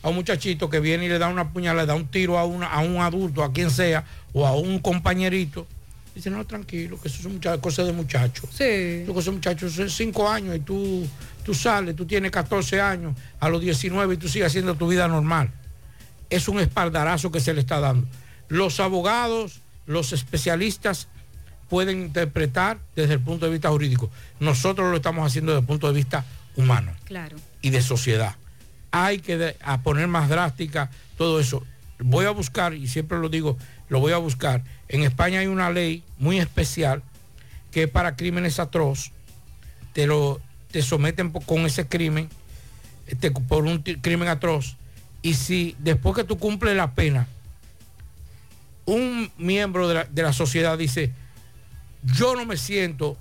a un muchachito que viene y le da una puñalada, le da un tiro a, una- a un adulto, a quien sea, o a un compañerito. Dice, no, tranquilo, que eso es cosa de muchachos. Sí. Lo que son muchachos, son cinco años y tú, tú sales, tú tienes 14 años, a los 19 y tú sigues haciendo tu vida normal. Es un espaldarazo que se le está dando. Los abogados, los especialistas pueden interpretar desde el punto de vista jurídico. Nosotros lo estamos haciendo desde el punto de vista humano Claro. y de sociedad. Hay que de- a poner más drástica todo eso. Voy a buscar, y siempre lo digo, lo voy a buscar. En España hay una ley muy especial que para crímenes atroz te lo te someten con ese crimen este, por un crimen atroz y si después que tú cumples la pena un miembro de la, de la sociedad dice yo no me siento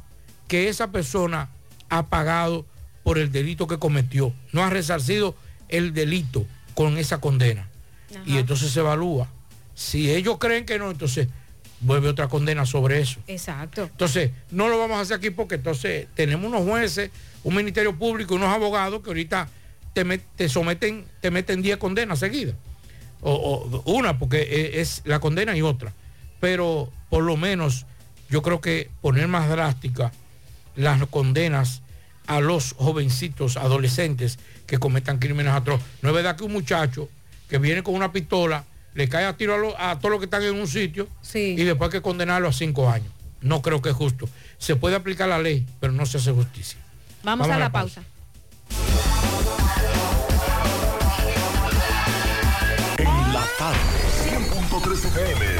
que esa persona ha pagado por el delito que cometió, no ha resarcido el delito con esa condena. Y entonces se evalúa. Si ellos creen que no, entonces vuelve otra condena sobre eso. Exacto. Entonces, no lo vamos a hacer aquí porque entonces tenemos unos jueces, un ministerio público y unos abogados que ahorita te, met- te someten, te meten 10 condenas seguidas. O, o una, porque e- es la condena y otra. Pero por lo menos yo creo que poner más drástica las condenas a los jovencitos, adolescentes que cometan crímenes atroces. No es verdad que un muchacho que viene con una pistola le cae a tiro a, lo- a todos los que están en un sitio y después hay que condenarlo a cinco años. No creo que es justo. Se puede aplicar la ley, pero no se hace justicia. Vamos, a la pausa. En la tarde, 100.3 FM.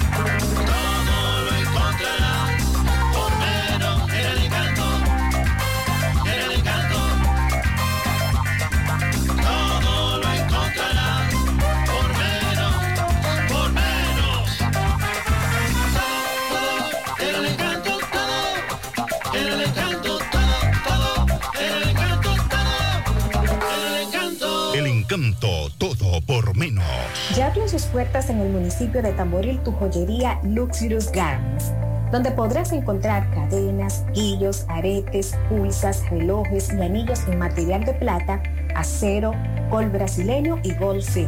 Encanto. Todo por menos. Ya abrió sus puertas en el municipio de Tamboril tu joyería Luxurious Garments, donde podrás encontrar cadenas, guillos, aretes, pulsas, relojes y anillos en material de plata, acero, gol brasileño y gol C.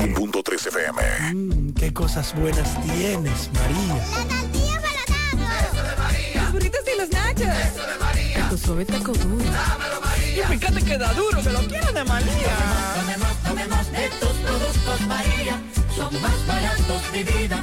101.3 FM. Mm, qué cosas buenas tienes, María. La tortilla para Eso de María. Los burritos y los nachos. Eso de María. Tu suave taco duro. Dámelo, María. Y fíjate que da duro, que lo quiero de María. Tomemos, tomemos, tomemos de tus productos, María. Son más baratos, mi vida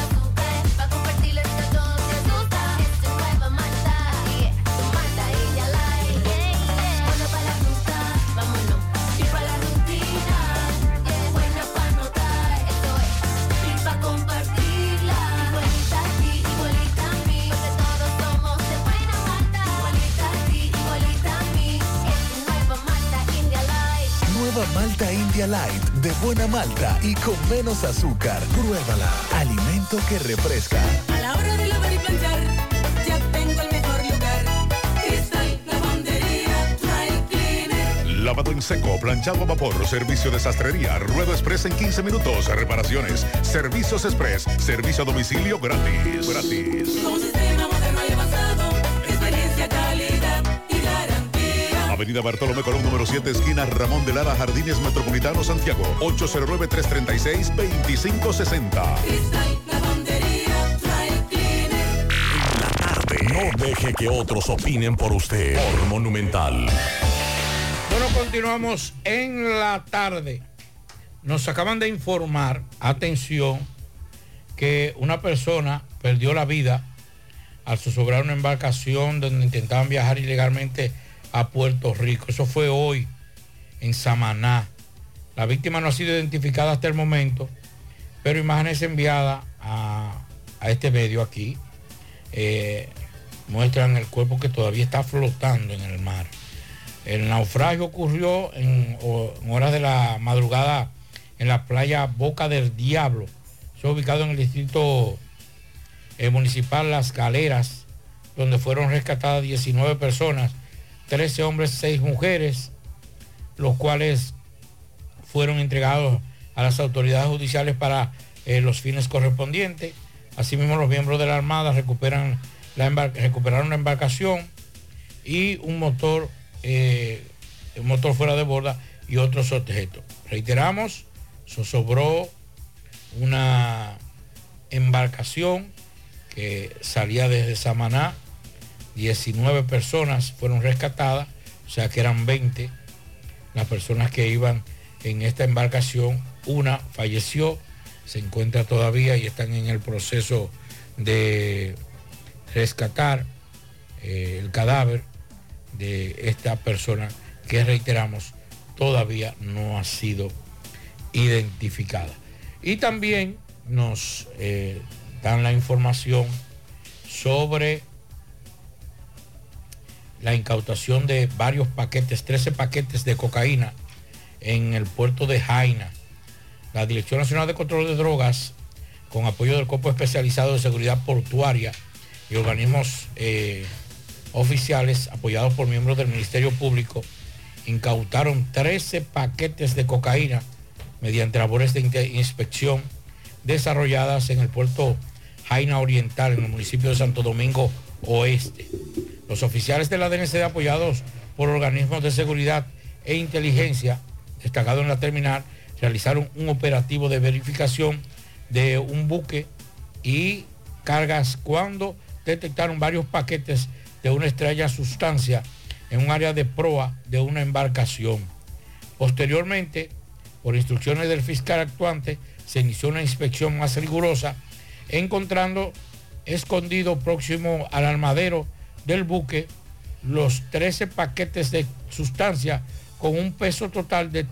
Nueva Malta India Light, de buena malta y con menos azúcar. Pruébala. Alimento que refresca. A la hora de lavar y planchar, ya tengo el mejor lugar. Cristal, lavandería, dry cleaner. Lavado en seco, planchado a vapor, servicio de sastrería, ruedo express en 15 minutos, reparaciones, servicios express, servicio a domicilio gratis. Gratis. Avenida Bartolomé Colón, número 7, esquina Ramón de Lara, Jardines Metropolitano, Santiago. 809-336-2560. No deje que otros opinen por usted. Por Monumental. Bueno, continuamos en la tarde. Nos acaban de informar, atención, que una persona perdió la vida al zozobrar una embarcación donde intentaban viajar ilegalmente a Puerto Rico. Eso fue hoy en Samaná. La víctima no ha sido identificada hasta el momento, pero imágenes enviadas a, a este medio aquí eh, muestran el cuerpo que todavía está flotando en el mar. El naufragio ocurrió en, horas de la madrugada en la playa Boca del Diablo. Eso ubicado en el distrito eh, municipal Las Galeras, donde fueron rescatadas 19 personas, 13 hombres, 6 mujeres, los cuales fueron entregados a las autoridades judiciales para eh, los fines correspondientes. Asimismo, los miembros de la Armada recuperan la recuperaron la embarcación y un motor, eh, un motor fuera de borda y otros objetos. Reiteramos, sobró una embarcación que salía desde Samaná, 19 personas fueron rescatadas, o sea que eran 20 las personas que iban en esta embarcación, una falleció, se encuentra todavía y están en el proceso de rescatar eh, el cadáver de esta persona que reiteramos todavía no ha sido identificada. Y también nos eh, dan la información sobre la incautación de varios paquetes, 13 paquetes de cocaína en el puerto de Jaina. La Dirección Nacional de Control de Drogas, con apoyo del Cuerpo Especializado de Seguridad Portuaria y organismos eh, oficiales apoyados por miembros del Ministerio Público, incautaron 13 paquetes de cocaína mediante labores de inspección desarrolladas en el puerto Jaina Oriental, en el municipio de Santo Domingo Oeste. Los oficiales de la DNCD apoyados por organismos de seguridad e inteligencia destacados en la terminal realizaron un operativo de verificación de un buque y cargas cuando detectaron varios paquetes de una extraña sustancia en un área de proa de una embarcación. Posteriormente, por instrucciones del fiscal actuante, se inició una inspección más rigurosa, encontrando escondido próximo al armadero del buque los 13 paquetes de sustancia con un peso total de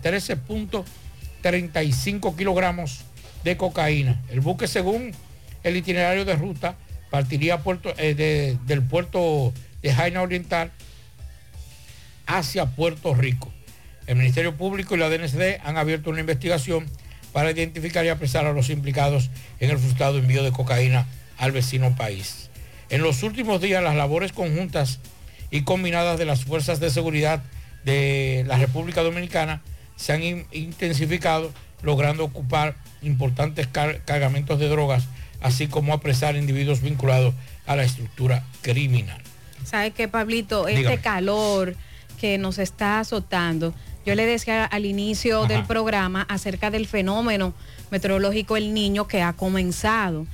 13.35 kilogramos de cocaína. El buque, según el itinerario de ruta, partiría Puerto- eh, de- del puerto de Jaina Oriental hacia Puerto Rico. El Ministerio Público y la DNCD han abierto una investigación para identificar y apresar a los implicados en el frustrado envío de cocaína al vecino país. En los últimos días, las labores conjuntas y combinadas de las fuerzas de seguridad de la República Dominicana se han in- intensificado, logrando ocupar importantes car- cargamentos de drogas, así como apresar individuos vinculados a la estructura criminal. ¿Sabe qué, Pablito? Este Dígame. calor que nos está azotando. Yo le decía al inicio Ajá. del programa acerca del fenómeno meteorológico El Niño que ha comenzado.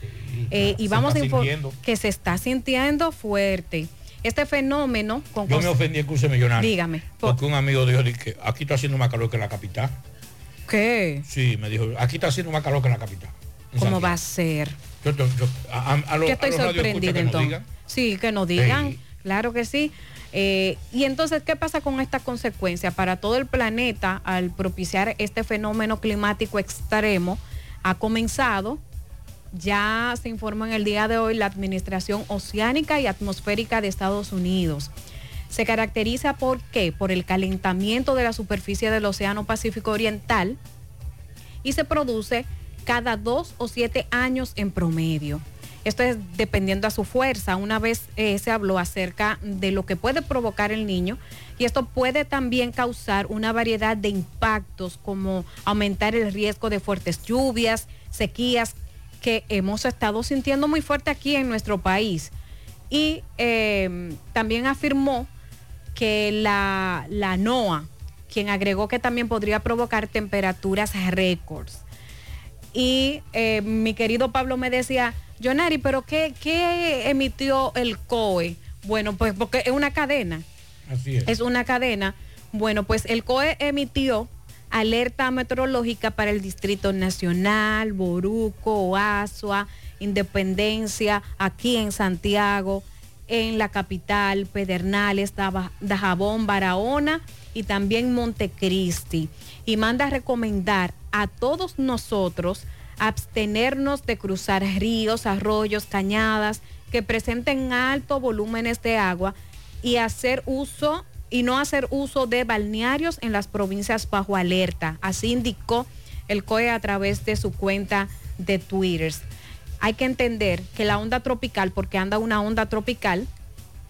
Eh, y se vamos a informar que se está sintiendo fuerte. Este fenómeno con Yo me ofendí en cruce millonario. Dígame. po- Porque un amigo dijo di que aquí está haciendo más calor que en la capital. ¿Qué? Sí, me dijo, aquí está haciendo más calor que en la capital. en ¿Cómo va a ser? Yo- yo- yo- a, a- los- estoy sorprendida entonces. digan. Sí, que nos digan, claro que sí. Eh, y entonces, ¿qué pasa con esta consecuencia? Para todo el planeta, al propiciar este fenómeno climático extremo, ha comenzado, ya se informa en el día de hoy, la Administración Oceánica y Atmosférica de Estados Unidos. Se caracteriza por qué? Por el calentamiento de la superficie del Océano Pacífico Oriental, y se produce cada dos o siete años en promedio. Esto es dependiendo a su fuerza. Una vez eh, se habló acerca de lo que puede provocar el niño y esto puede también causar una variedad de impactos como aumentar el riesgo de fuertes lluvias, sequías que hemos estado sintiendo muy fuerte aquí en nuestro país. Y eh, también afirmó que la, la NOAA, quien agregó que también podría provocar temperaturas récords. Y eh, mi querido Pablo me decía, Jonari, ¿pero qué, qué emitió el COE? Bueno, pues porque es una cadena. Así es. Es una cadena. Bueno, pues el COE emitió alerta meteorológica para el Distrito Nacional, Boruco, Oasua, Independencia, aquí en Santiago, en la capital, Pedernales, Dajabón, Barahona y también Montecristi. Y manda a recomendar a todos nosotros abstenernos de cruzar ríos, arroyos, cañadas que presenten altos volúmenes de agua y hacer uso y no hacer uso de balnearios en las provincias bajo alerta. Así indicó el COE a través de su cuenta de Twitter. Hay que entender que la onda tropical, porque anda una onda tropical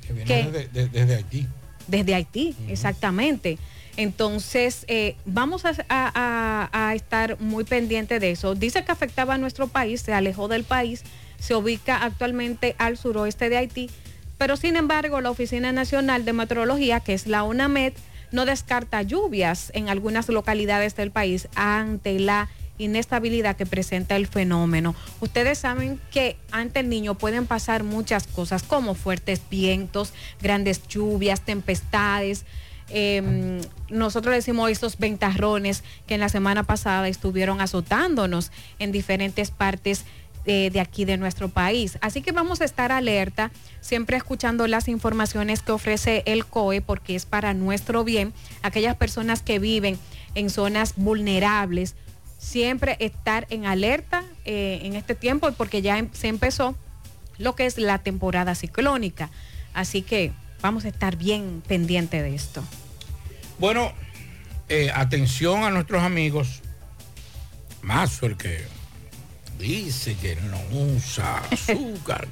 Que viene desde, de- desde Haití. desde Haití, exactamente. Entonces, eh, vamos a, a- a- a estar muy pendientes de eso. Dice que afectaba a nuestro país, se alejó del país, se ubica actualmente al suroeste de Haití, pero sin embargo la Oficina Nacional de Meteorología, que es la UNAMED, no descarta lluvias en algunas localidades del país ante la inestabilidad que presenta el fenómeno. Ustedes saben que ante el niño pueden pasar muchas cosas como fuertes vientos, grandes lluvias, tempestades. Eh, nosotros decimos estos ventarrones que en la semana pasada estuvieron azotándonos en diferentes partes eh, de aquí de nuestro país. Así que vamos a estar alerta, siempre escuchando las informaciones que ofrece el COE porque es para nuestro bien. Aquellas personas que viven en zonas vulnerables, siempre estar en alerta eh, en este tiempo porque ya em- se empezó lo que es la temporada ciclónica. Así que vamos a estar bien pendiente de esto. Bueno, eh, atención a nuestros amigos. Más el que dice que no usa azúcar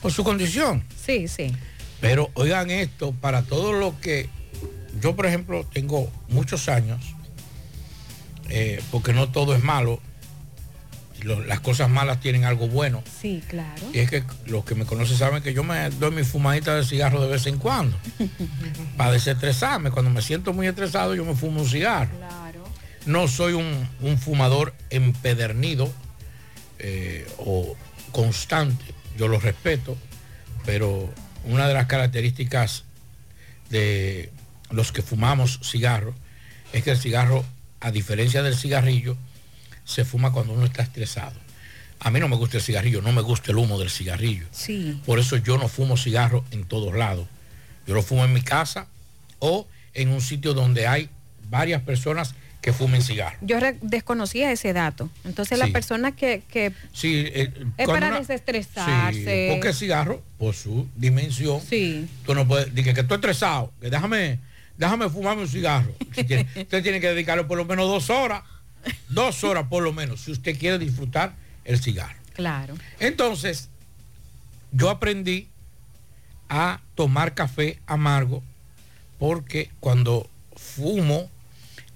por su condición. Sí, sí. Pero oigan esto, para todo lo que yo, por ejemplo, tengo muchos años, eh, porque no todo es malo, lo- las cosas malas tienen algo bueno. Sí, claro. Y es que los que me conocen saben que yo me doy mi fumadita de cigarro de vez en cuando. para desestresarme. Cuando me siento muy estresado, yo me fumo un cigarro. No soy un, un fumador empedernido eh, o constante. Yo lo respeto, pero una de las características de los que fumamos cigarro es que el cigarro, a diferencia del cigarrillo, se fuma cuando uno está estresado. A mí no me gusta el cigarrillo, no me gusta el humo del cigarrillo. Sí. Por eso yo no fumo cigarro en todos lados. Yo lo fumo en mi casa o en un sitio donde hay varias personas que fumen cigarro. Yo desconocía ese dato. Entonces, las Sí. personas que, que Sí, eh, es para una- desestresarse. Sí, porque el cigarro, por su dimensión, Sí. tú no puedes, dije que estoy estresado, que déjame, déjame fumarme un cigarro. Tiene- usted tiene que dedicarle por lo menos dos horas, dos horas por lo menos, si usted quiere disfrutar el cigarro. Claro. Entonces, yo aprendí a tomar café amargo porque cuando fumo,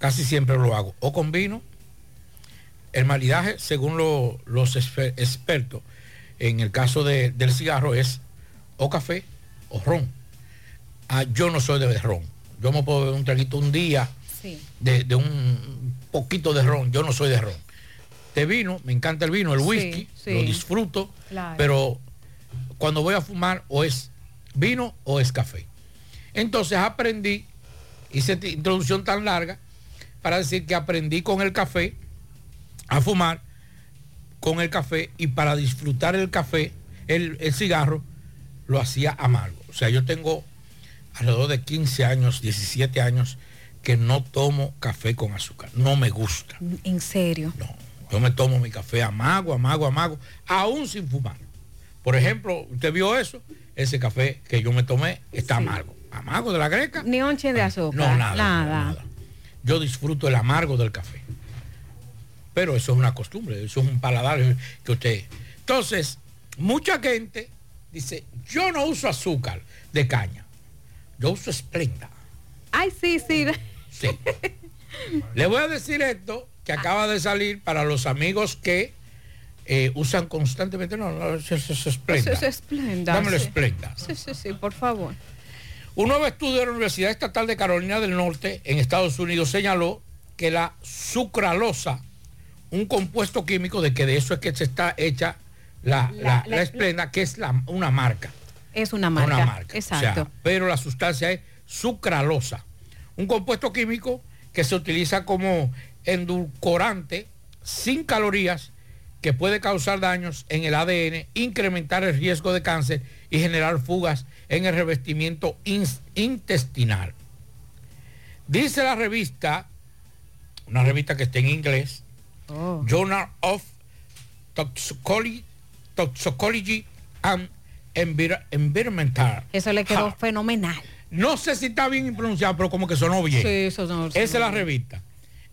casi siempre lo hago o con vino. El maridaje, según lo- los expertos, en el caso de- del cigarro es o café o ron. Ah, yo no soy de ron. Yo me puedo beber un traguito un día Sí. de, de un poquito de ron. Yo no soy de ron. De vino, me encanta el vino, el Sí, whisky, sí. lo disfruto, Claro. pero cuando voy a fumar o es vino o es café. Entonces aprendí, hice esta introducción tan larga para decir que aprendí con el café a fumar con el café y para disfrutar el café, el, el cigarro, lo hacía amargo. O sea, yo tengo alrededor de 15 años, 17 años que no tomo café con azúcar. No me gusta. En serio. Yo me tomo mi café amargo, amargo, amargo, aún sin fumar. Por ejemplo, usted vio eso, ese café que yo me tomé está amargo. Amargo de la greca. Ni un chin de azúcar. No, nada, Nada. Yo disfruto el amargo del café. Pero eso es una costumbre, eso es un paladar que usted... Entonces, mucha gente dice, yo no uso azúcar de caña, yo uso esplenda. Ay, sí, sí. Sí. Le voy a decir esto que acaba de salir para los amigos que eh, usan constantemente. No, no, eso, es esplenda. Eso es esplenda. Dámelo sí. esplenda. Sí, sí, sí, por favor. Un nuevo estudio de la Universidad Estatal de Carolina del Norte en Estados Unidos señaló que la sucralosa, un compuesto químico de que de eso es que se está hecha la, La- la, la- la Esplenda, que es una marca. Es una marca. Una marca. Exacto. O sea, pero la sustancia es sucralosa, un compuesto químico que se utiliza como endulcorante sin calorías que puede causar daños en el ADN, incrementar el riesgo de cáncer y generar fugas en el revestimiento intestinal. Dice la revista, una revista que está en inglés, Journal of Toxicology, Toxicology and Envir- Environmental. Eso le quedó Health. fenomenal. No sé si está bien pronunciado, pero como que sonó bien. Sí, eso no- Esa es la revista.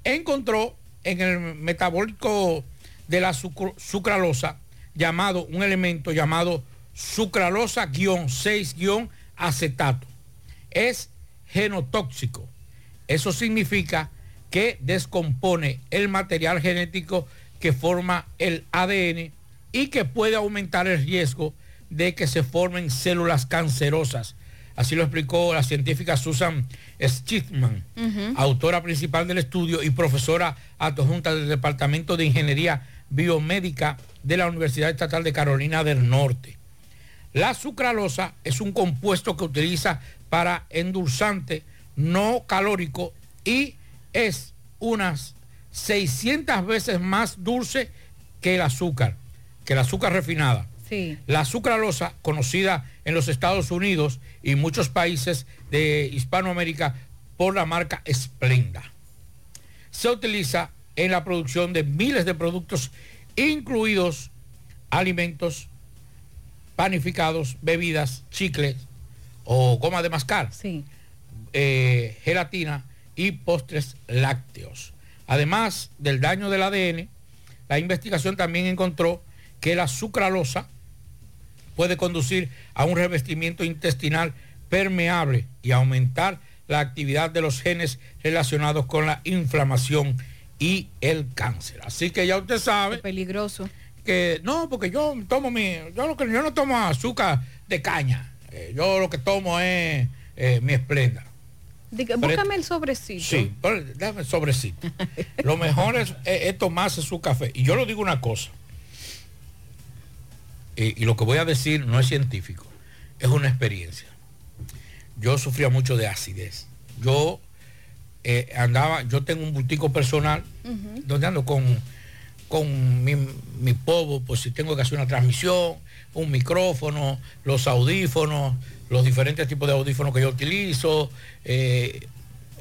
Encontró en el metabólico de la sucralosa llamado, un elemento llamado sucralosa-6-acetato. Es genotóxico. Eso significa que descompone el material genético que forma el ADN y que puede aumentar el riesgo de que se formen células cancerosas. Así lo explicó la científica Susan Schiffman, autora principal del estudio y profesora adjunta del Departamento de Ingeniería Biomédica de la Universidad Estatal de Carolina del Norte. La sucralosa es un compuesto que utiliza para endulzante no calórico y es unas 600 veces más dulce que el azúcar, que el azúcar refinada. Sí. La sucralosa, conocida en los Estados Unidos y muchos países de Hispanoamérica por la marca Splenda, se utiliza en la producción de miles de productos, incluidos alimentos, panificados, bebidas, chicles o goma de mascar, eh, gelatina y postres lácteos. Además del daño del ADN, la investigación también encontró que la sucralosa puede conducir a un revestimiento intestinal permeable y aumentar la actividad de los genes relacionados con la inflamación y el cáncer. Así que ya usted sabe. peligroso. Que no, porque yo tomo mi, yo lo que yo no tomo azúcar de caña. Eh, yo lo que tomo es eh, mi esplenda. Diga, búscame el sobrecito. Sí, pero dame el sobrecito. lo mejor es, es- es tomarse su café. Y yo lo digo una cosa. Y, y lo que voy a decir no es científico, es una experiencia. Yo sufría mucho de acidez. Yo eh, andaba, yo tengo un bultico personal donde ando con, con mi, mi polvo, por si tengo que hacer una transmisión, un micrófono, los audífonos, los diferentes tipos de audífonos que yo utilizo, eh,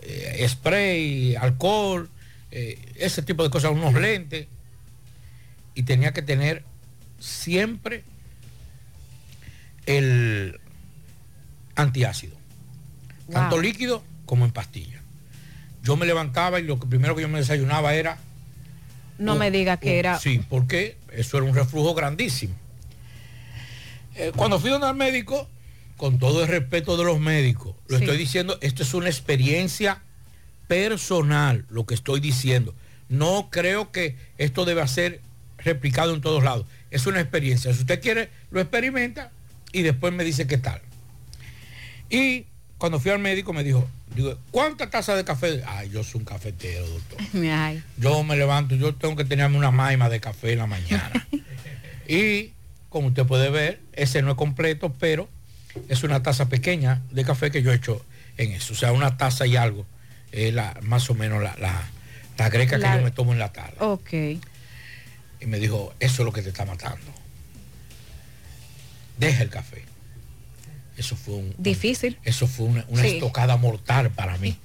eh, spray, alcohol, eh, ese tipo de cosas, unos lentes. Y tenía que tener siempre el antiácido, tanto líquido como en pastilla. Yo me levantaba y lo primero que yo me desayunaba era No me diga que un- era. Sí, porque eso era un reflujo grandísimo. Eh, cuando fui al médico, con todo el respeto de los médicos, lo Sí. estoy diciendo, esto es una experiencia personal, lo que estoy diciendo. No creo que esto deba ser replicado en todos lados. Es una experiencia. Si usted quiere, lo experimenta y después me dice qué tal. Y cuando fui al médico me dijo, digo, ¿cuántas tazas de café? Ay, yo soy un cafetero, doctor. Ay. Yo me levanto, yo tengo que tenerme una maima de café en la mañana. y como usted puede ver, ese no es completo, pero es una taza pequeña de café que yo he hecho en eso. O sea, una taza y algo. Es la, más o menos la, la, la greca La- que yo me tomo en la tarde. Ok. Y me dijo, eso es lo que te está matando. Deja el café. Eso fue un, Difícil. eso fue una, una Sí. estocada mortal para mí.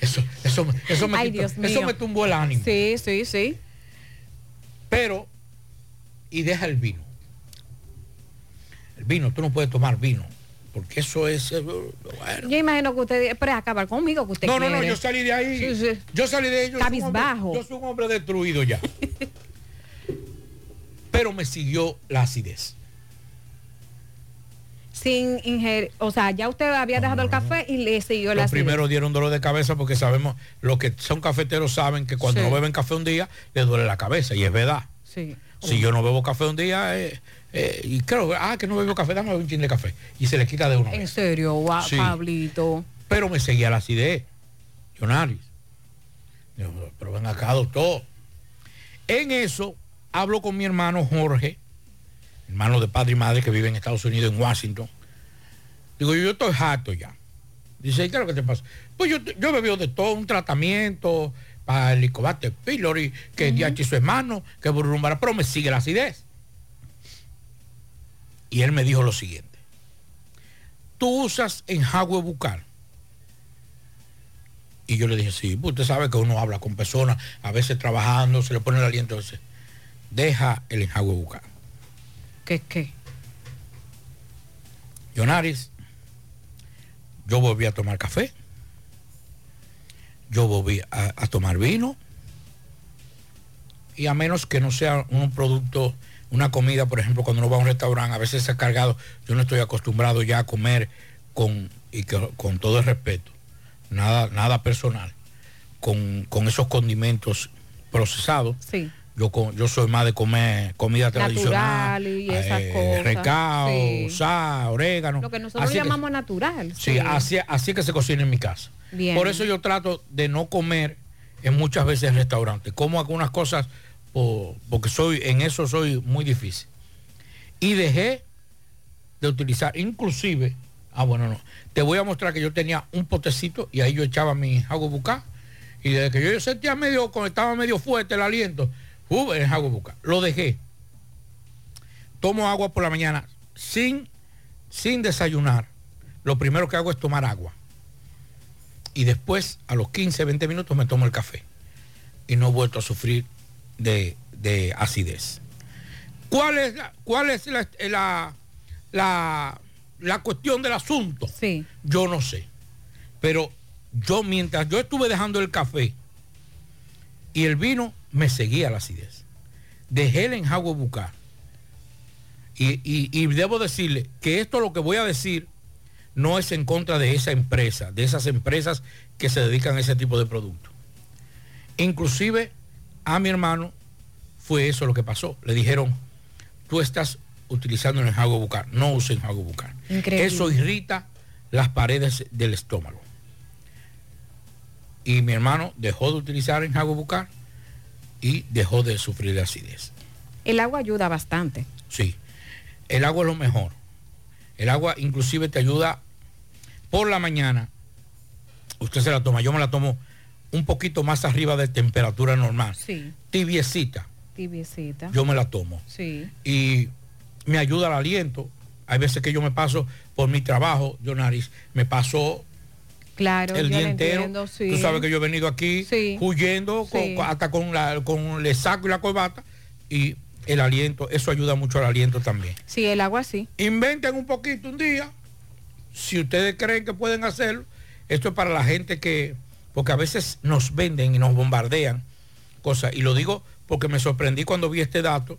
Eso, eso, eso, me Ay, quitó- Dios eso me tumbó el ánimo. Sí, sí, sí. Pero, y deja el vino. El vino, tú no puedes tomar vino, porque eso es... eh, bueno. Yo imagino que usted espera acabar conmigo que usted No, no, no, yo salí de ahí. Sí, sí. Yo salí de ahí. Yo soy, un hombre, Cabizbajo. yo soy un hombre destruido ya. Pero me siguió la acidez. Sin ingerir, o sea, ya usted había dejado el café y le siguió la primeros dieron dolor de cabeza porque sabemos, los que son cafeteros saben que cuando Sí. no beben café un día, les duele la cabeza, y es verdad. Sí. Si yo no bebo café un día, eh, eh, y creo, ah, que no bebo café, dame un chin de café. Y se le quita de uno. En serio, Sí. Pablito. Pero me seguía la acidez. Digo, pero ven acá, doctor. En eso hablo con mi hermano Jorge, hermano de padre y madre que vive en Estados Unidos, en Washington. Digo, yo estoy harto ya. Dice, ¿y qué es lo que te pasa? Pues yo, yo bebido de todo, un tratamiento para el licobacter pylori, que uh su hermano, que burrumbara, pero me sigue la acidez. Y él me dijo lo siguiente. Tú usas enjagüe bucal. Y yo le dije, sí, pues usted sabe que uno habla con personas, a veces trabajando, se le pone el aliento, entonces, deja el enjagüe bucal. ¿Qué qué? Yonaris, yo volví a tomar café, yo volví a, a tomar vino, y a menos que no sea un producto, una comida, por ejemplo, cuando uno va a un restaurante, a veces se ha cargado, yo no estoy acostumbrado ya a comer con, y que- con todo el respeto, nada, nada personal, con, con esos condimentos procesados. Sí. Yo, yo soy más de comer comida tradicional. Y esas eh, cosas. Recao, Sí. sal, orégano. Lo que nosotros Así que- llamamos natural. Sí, así, así que se cocina en mi casa. Bien. Por eso yo trato de no comer en muchas veces en restaurantes. Como algunas cosas por- porque soy en eso soy muy difícil. Y dejé de utilizar, inclusive, ah bueno, no, te voy a mostrar que yo tenía un potecito y ahí yo echaba mi agua bucá y desde que yo sentía medio, estaba medio fuerte el aliento, uh, el agua bucá, lo dejé. Tomo agua por la mañana sin, sin desayunar. Lo primero que hago es tomar agua. Y después, a los 15, 20 minutos, me tomo el café. Y no he vuelto a sufrir de, de acidez. ¿Cuál es, la, cuál es la, la, la- la cuestión del asunto? Sí. Yo no sé. Pero yo, mientras yo estuve dejando el café y el vino, me seguía la acidez. Dejé el enjagüe bucal. Y, y- y debo decirle que esto lo que voy a decir no es en contra de esa empresa, de esas empresas que se dedican a ese tipo de productos. Inclusive a mi hermano fue eso lo que pasó. Le dijeron, tú estás utilizando el enjagüe bucal, no uses enjagüe bucal. Increíble. Eso irrita las paredes del estómago. Y mi hermano dejó de utilizar enjagüe bucal y dejó de sufrir de acidez. El agua ayuda bastante. Sí, el agua es lo mejor. El agua inclusive te ayuda por la mañana. Usted se la toma, yo me la tomo un poquito más arriba de temperatura normal. Sí. Tibiecita, Tibiecita. yo me la tomo. Sí. Y me ayuda al aliento. Hay veces que yo me paso por mi trabajo, yo nariz, me paso Claro, el día entero. entiendo, sí. Tú sabes que yo he venido aquí huyendo Sí. con- hasta con, la, con el saco y la corbata y el aliento, eso ayuda mucho al aliento también. Sí, el agua sí. Inventen un poquito un día, si ustedes creen que pueden hacerlo. Esto es para la gente que, porque a veces nos venden y nos bombardean cosas. Y lo digo porque me sorprendí cuando vi este dato,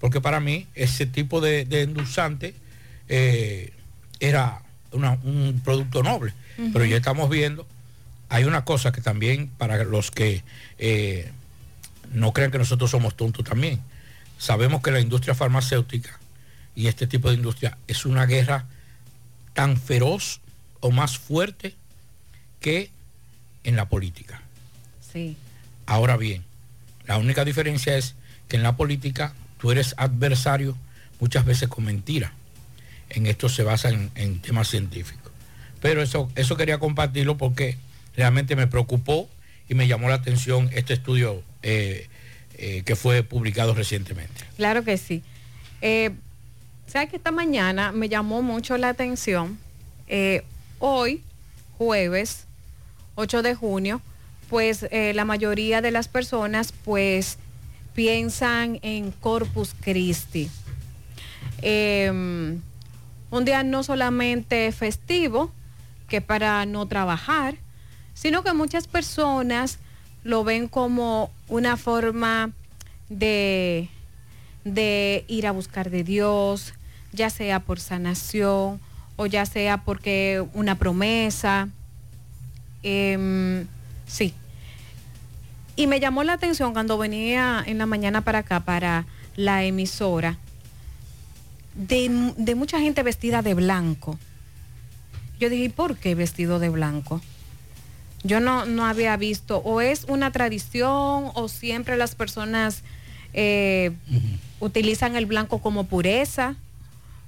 porque para mí ese tipo de, de endulzante eh, era una- un producto noble. Pero ya estamos viendo, hay una cosa que también para los que eh, no crean que nosotros somos tontos también. Sabemos que la industria farmacéutica y este tipo de industria es una guerra tan feroz o más fuerte que en la política. Sí. Ahora bien, la única diferencia es que en la política tú eres adversario muchas veces con mentira. En esto se basa en, en temas científicos. Pero eso, eso quería compartirlo porque realmente me preocupó y me llamó la atención este estudio eh, eh, que fue publicado recientemente. Claro que sí. Eh, ¿Sabes que esta mañana me llamó mucho la atención? Eh, hoy, jueves 8 de junio, pues la mayoría de las personas pues piensan en Corpus Christi. Eh, un día no solamente festivo, que para no trabajar, sino que muchas personas lo ven como una forma de, de ir a buscar de Dios, ya sea por sanación o ya sea porque una promesa. Em, sí. Y me llamó la atención cuando venía en la mañana para acá para la emisora de, de mucha gente vestida de blanco. Yo dije, ¿y por qué vestido de blanco? Yo no, no había visto, o es una tradición, o siempre las personas eh, utilizan el blanco como pureza,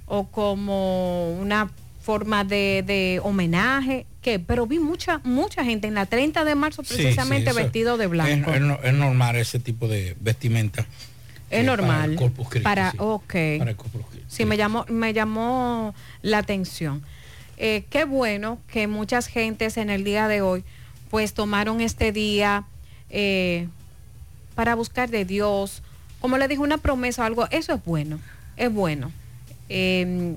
o como una forma de, de homenaje, que pero vi mucha, mucha gente en la 30 de marzo precisamente sí, vestido de blanco. es no- es normal ese tipo de vestimenta. Es eh, normal. Para el Corpus Christi, Para- sí. ok. Para el Corpus Christi. Sí, me llamó, me llamó la atención. Eh, qué bueno que muchas gentes en el día de hoy pues tomaron este día eh, para buscar de Dios. Como le dije, una promesa o algo, eso es bueno, es bueno. Eh,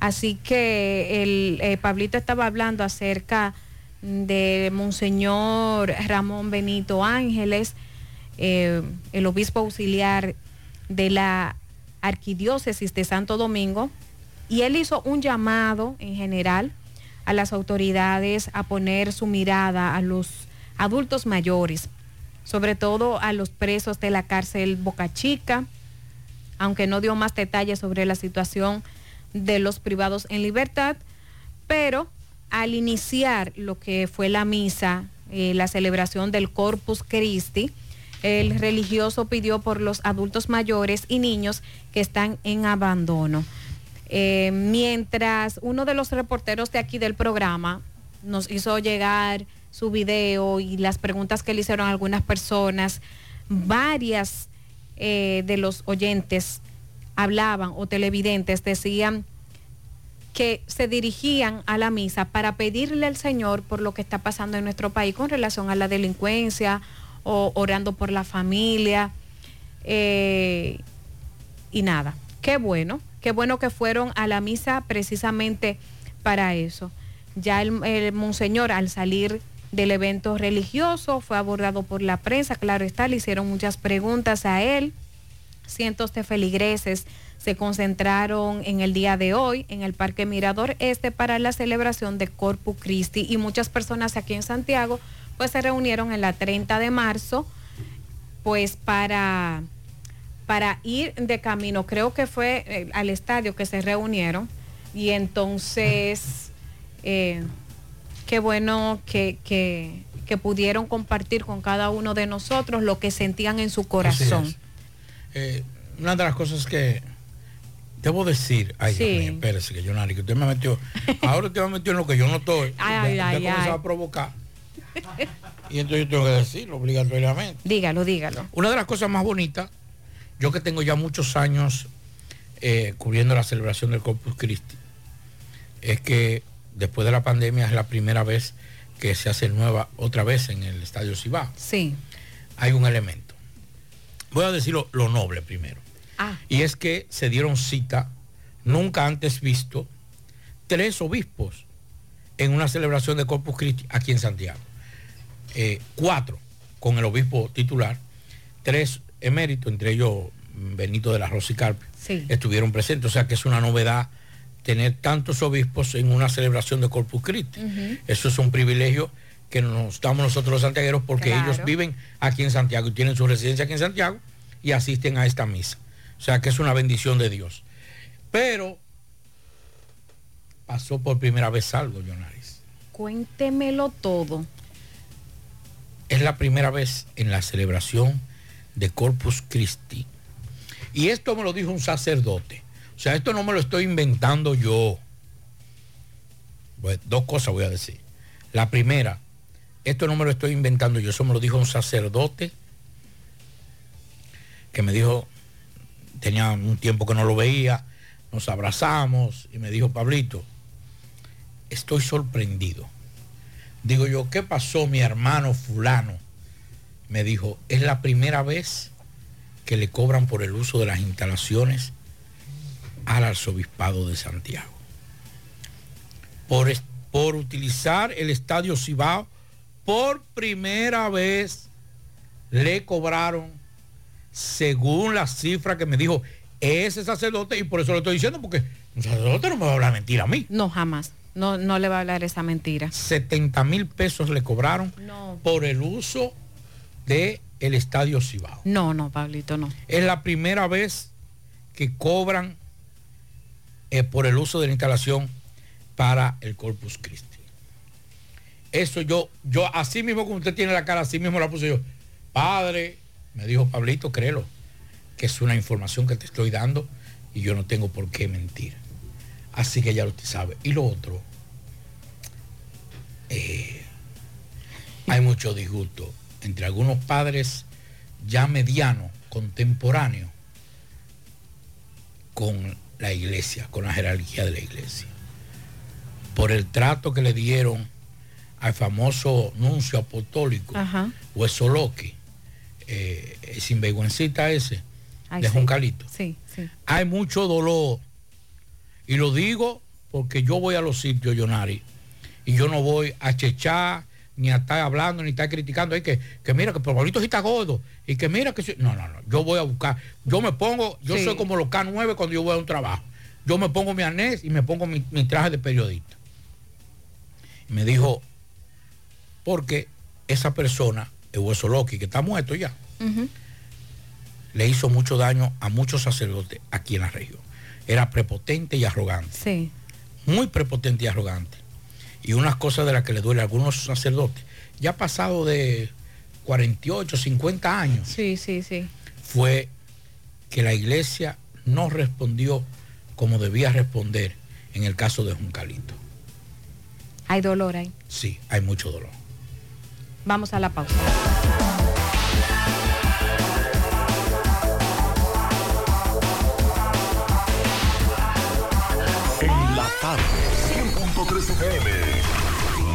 así que el eh, Pablito estaba hablando acerca de Monseñor Ramón Benito Ángeles, el obispo auxiliar de la Arquidiócesis de Santo Domingo, y él hizo un llamado en general a las autoridades a poner su mirada a los adultos mayores, sobre todo a los presos de la cárcel Boca Chica, aunque no dio más detalles sobre la situación de los privados en libertad, pero al iniciar lo que fue la misa, eh, la celebración del Corpus Christi, el religioso pidió por los adultos mayores y niños que están en abandono. Eh, mientras uno de los reporteros de aquí del programa nos hizo llegar su video y las preguntas que le hicieron algunas personas, varias eh, de los oyentes hablaban o televidentes decían que se dirigían a la misa para pedirle al Señor por lo que está pasando en nuestro país con relación a la delincuencia o orando por la familia. eh, y nada, qué bueno, qué bueno que fueron a la misa precisamente para eso. Ya el, monseñor al salir del evento religioso fue abordado por la prensa, claro está, le hicieron muchas preguntas a él. Cientos de feligreses se concentraron en el día de hoy en el Parque Mirador Este para la celebración de Corpus Christi y muchas personas aquí en Santiago pues se reunieron en la 30 de marzo pues para para ir de camino, creo que fue eh, al estadio que se reunieron y entonces eh, qué bueno que, que, que pudieron compartir con cada uno de nosotros lo que sentían en su corazón. Eh, una de las cosas que debo decir, ay, Dios Sí. mío, espérese que yo que usted me metió, ahora usted me metió en lo que yo no estoy. Ay, comenzó ay. a provocar. Y entonces yo tengo que decirlo obligatoriamente. Dígalo, dígalo. Una de las cosas más bonitas, yo que tengo ya muchos años eh, cubriendo la celebración del Corpus Christi, es que después de la pandemia es la primera vez que se hace nueva otra vez en el Estadio Cibao. Sí. Hay un elemento. Voy a decir lo, lo noble primero. Ah. Y es que se dieron cita, nunca antes visto, tres obispos en una celebración de Corpus Christi aquí en Santiago. Eh, cuatro con el obispo titular, tres eméritos, entre ellos Benito de la Rosa y Carpio, Sí. estuvieron presentes. O sea que es una novedad tener tantos obispos en una celebración de Corpus Christi. Eso es un privilegio que nos damos nosotros los santiagueros porque Claro. ellos viven aquí en Santiago y tienen su residencia aquí en Santiago y asisten a esta misa. O sea que es una bendición de Dios. Pero pasó por primera vez algo, Jonaris. Cuéntemelo todo. Es la primera vez en la celebración de Corpus Christi. Y esto me lo dijo un sacerdote. O sea, esto no me lo estoy inventando yo. Pues, dos cosas voy a decir. La primera, esto no me lo estoy inventando yo, eso me lo dijo un sacerdote que me dijo, tenía un tiempo que no lo veía, nos abrazamos y me dijo, Pablito, estoy sorprendido. Digo yo, ¿qué pasó mi hermano fulano? Me dijo, es la primera vez que le cobran por el uso de las instalaciones al arzobispado de Santiago. Por, por utilizar el estadio Cibao, por primera vez le cobraron, según la cifra que me dijo ese sacerdote, y por eso lo estoy diciendo, porque un sacerdote no me va a hablar mentira a mí. No, jamás. No, no le va a hablar esa mentira. 70 mil pesos le cobraron No. por el uso de el Estadio Cibao. No, no, Pablito, no. Es la primera vez que cobran eh, por el uso de la instalación para el Corpus Christi. Eso yo, yo así mismo como usted tiene la cara, así mismo la puse yo. Padre, me dijo Pablito, créelo, que es una información que te estoy dando y yo no tengo por qué mentir. Así que ya lo usted sabe. Y lo otro, eh, hay mucho disgusto entre algunos padres ya medianos, contemporáneos, con la iglesia, con la jerarquía de la iglesia. Por el trato que le dieron al famoso nuncio apostólico, Ajá. Huesoloque, eh, el sinvergüencita ese, Ay, de sí. Juncalito. Sí, sí. Hay mucho dolor. Y lo digo porque yo voy a los sitios, Yonari, y yo no voy a chechar, ni a estar hablando, ni estar criticando. Hay que, que mira que Pablito sí está gordo. Y que mira que... sí- No, no, no. Yo voy a buscar. Yo me pongo, yo Sí. soy como los K9 cuando yo voy a un trabajo. Yo me pongo mi arnés y me pongo mi, mi traje de periodista. Y me dijo, porque esa persona, el hueso Loki, que está muerto ya, le hizo mucho daño a muchos sacerdotes aquí en la región. Era prepotente y arrogante. Sí. Muy prepotente y arrogante. Y unas cosas de las que le duele a algunos sacerdotes, ya pasado de 48, 50 años, Sí, sí, sí. fue que la iglesia no respondió como debía responder en el caso de Juncalito. Hay dolor ahí. Sí, hay mucho dolor. Vamos a la pausa. En la tarde, 100.3 FM,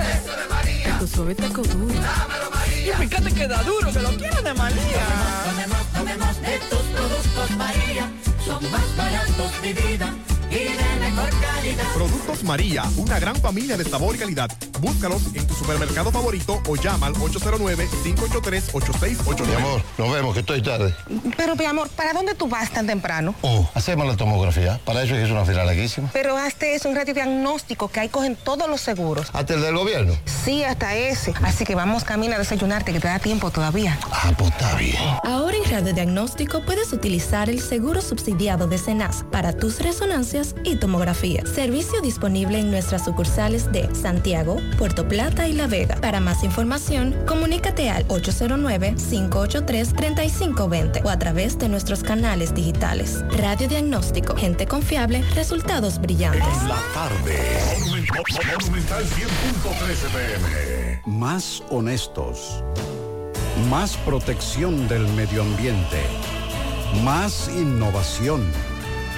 Eso de María. Tu suave taco duro. Y fíjate que da duro, que lo quiero de María. Tomemos, tomemos de tus productos María. Son más baratos de vida y de mejor calidad. Productos María, una gran familia de sabor y calidad. Búscalos en tu supermercado favorito o llama al 809-583-8689. Mi amor, nos vemos, que estoy tarde. Pero, mi amor, ¿para dónde tú vas tan temprano? Oh, hacemos la tomografía. Para eso es una fila larguísima. Pero hazte es un radiodiagnóstico que ahí cogen todos los seguros. ¿Hasta el del gobierno? Sí, hasta ese. Así que vamos camino a desayunarte, que te da tiempo todavía. Ah, pues está bien. Ahora en radiodiagnóstico puedes utilizar el seguro subsidiado de Cenas para tus resonancias y tomografía. Servicio disponible en nuestras sucursales de Santiago, Puerto Plata y La Vega. Para más información, comunícate al 809-583-3520 o a través de nuestros canales digitales. Radiodiagnóstico, gente confiable, resultados brillantes. La tarde, Monumental 100.13 PM. Más honestos. Más protección del medio ambiente. Más innovación.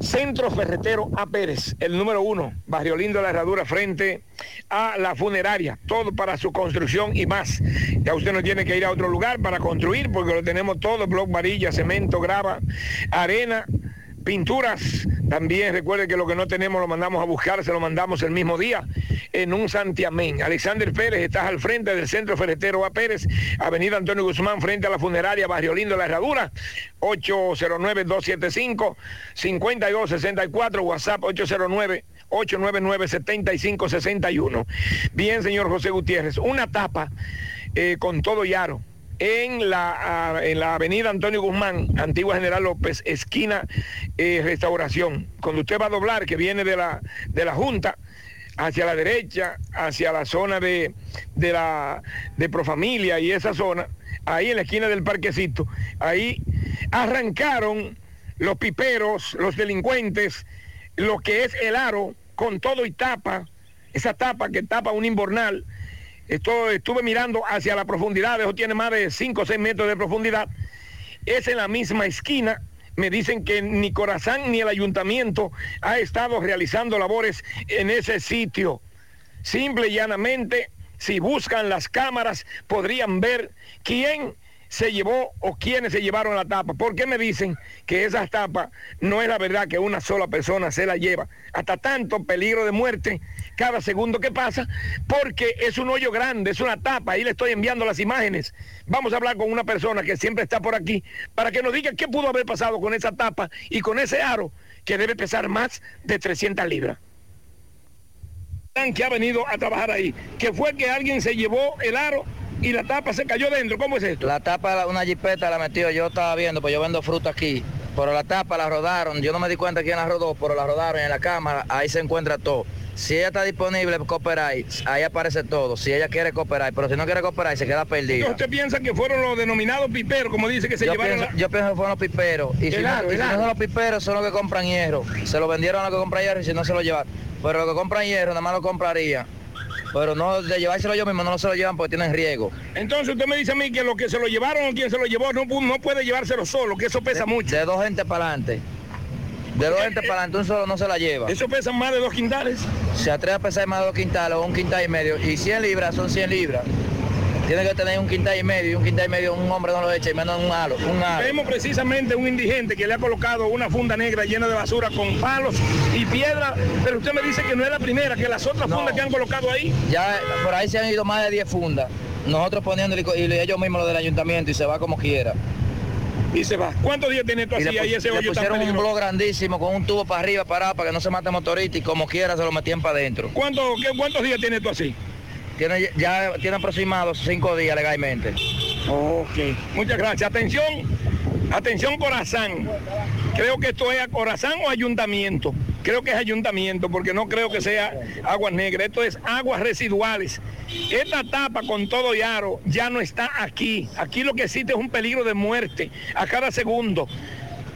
Centro Ferretero A. Pérez, el número uno, Barrio Lindo, la herradura frente a la funeraria, todo para su construcción y más. Ya usted no tiene que ir a otro lugar para construir porque lo tenemos todo, bloc varilla, cemento, grava, arena, pinturas. También recuerde que lo que no tenemos lo mandamos a buscar, se lo mandamos el mismo día en un santiamén. Alexander Pérez, estás al frente del Centro Ferretero A. Pérez, Avenida Antonio Guzmán, frente a la funeraria, Barrio Lindo, La Herradura, 809-275-5264, WhatsApp 809. 899-7561. Bien, señor José Gutiérrez, una tapa eh, con todo Yaro en la, en la avenida Antonio Guzmán, Antigua General López, esquina eh, Restauración. Cuando usted va a doblar, que viene de la, de la Junta, hacia la derecha, hacia la zona de, de la de Profamilia y esa zona, ahí en la esquina del parquecito, ahí arrancaron los piperos, los delincuentes, lo que es el aro, con todo y tapa, esa tapa que tapa un inbornal. Estuve mirando hacia la profundidad, eso tiene más de 5 o 6 metros de profundidad. Es en la misma esquina. Me dicen que ni Corazán ni el ayuntamiento ha estado realizando labores en ese sitio. Simple y llanamente, si buscan las cámaras, podrían ver quién se llevó o quiénes se llevaron la tapa. ¿Por qué me dicen que esa tapa no es la verdad que una sola persona se la lleva? Hasta tanto peligro de muerte cada segundo que pasa, porque es un hoyo grande, es una tapa. Ahí le estoy enviando las imágenes. Vamos a hablar con una persona que siempre está por aquí para que nos diga qué pudo haber pasado con esa tapa y con ese aro que debe pesar más de 300 libras que ha venido a trabajar ahí, que fue que alguien se llevó el aro y la tapa se cayó dentro. ¿Cómo es esto? La tapa, una jipeta la metió, yo estaba viendo, pues yo vendo fruta aquí. Pero la tapa la rodaron, yo no me di cuenta quién la rodó, pero la rodaron en la cámara, ahí se encuentra todo. Si ella está disponible, cooperar, ahí aparece todo. Si ella quiere cooperar, pero si no quiere cooperar, se queda perdida. ¿Usted piensa que fueron los denominados piperos, como dice que se yo llevaron? Pienso, la- Yo pienso que fueron los piperos. Y si, no, y si son los piperos, son los que compran hierro. Se lo vendieron a los que compran hierro y si no se lo llevan. Pero los que compran hierro, nada más lo compraría. Pero no, de llevárselo yo mismo, no se lo llevan porque tienen riesgo. Entonces usted me dice a mí que lo que se lo llevaron o quien se lo llevó no, no puede llevárselo solo, que eso pesa mucho. De dos gente para adelante. De dos gente para adelante, un solo no se la lleva. ¿Eso pesa más de dos quintales? Se atreve a pesar más de dos quintales o un quintal y medio. Y 100 libras son 100 libras. Tiene que tener un quintal y medio y un quintal y medio un hombre no lo echa y menos un halo. Un halo. Vemos precisamente un indigente que le ha colocado una funda negra llena de basura con palos y piedra, pero usted me dice que no es la primera, que las otras fundas que han colocado ahí. Ya por ahí se han ido más de 10 fundas. Nosotros poniéndole y y ellos mismos lo del ayuntamiento y se va como quiera. Y se va. ¿Cuántos días tiene esto Y así le, ahí ese le hoyo tan pusieron un peligroso? blog grandísimo con un tubo para arriba, parado, para que no se mate motorista y como quiera se lo metían para adentro. ¿Cuánto, qué- ¿Cuántos días tiene esto así? Tiene, ya tiene aproximados cinco días legalmente. Ok, muchas gracias. Atención, atención Corazán. Creo que esto es a Corazán o ayuntamiento. Creo que es ayuntamiento porque no creo que sea aguas negras. Esto es aguas residuales. Esta tapa con todo y aro ya no está aquí. Aquí lo que existe es un peligro de muerte a cada segundo.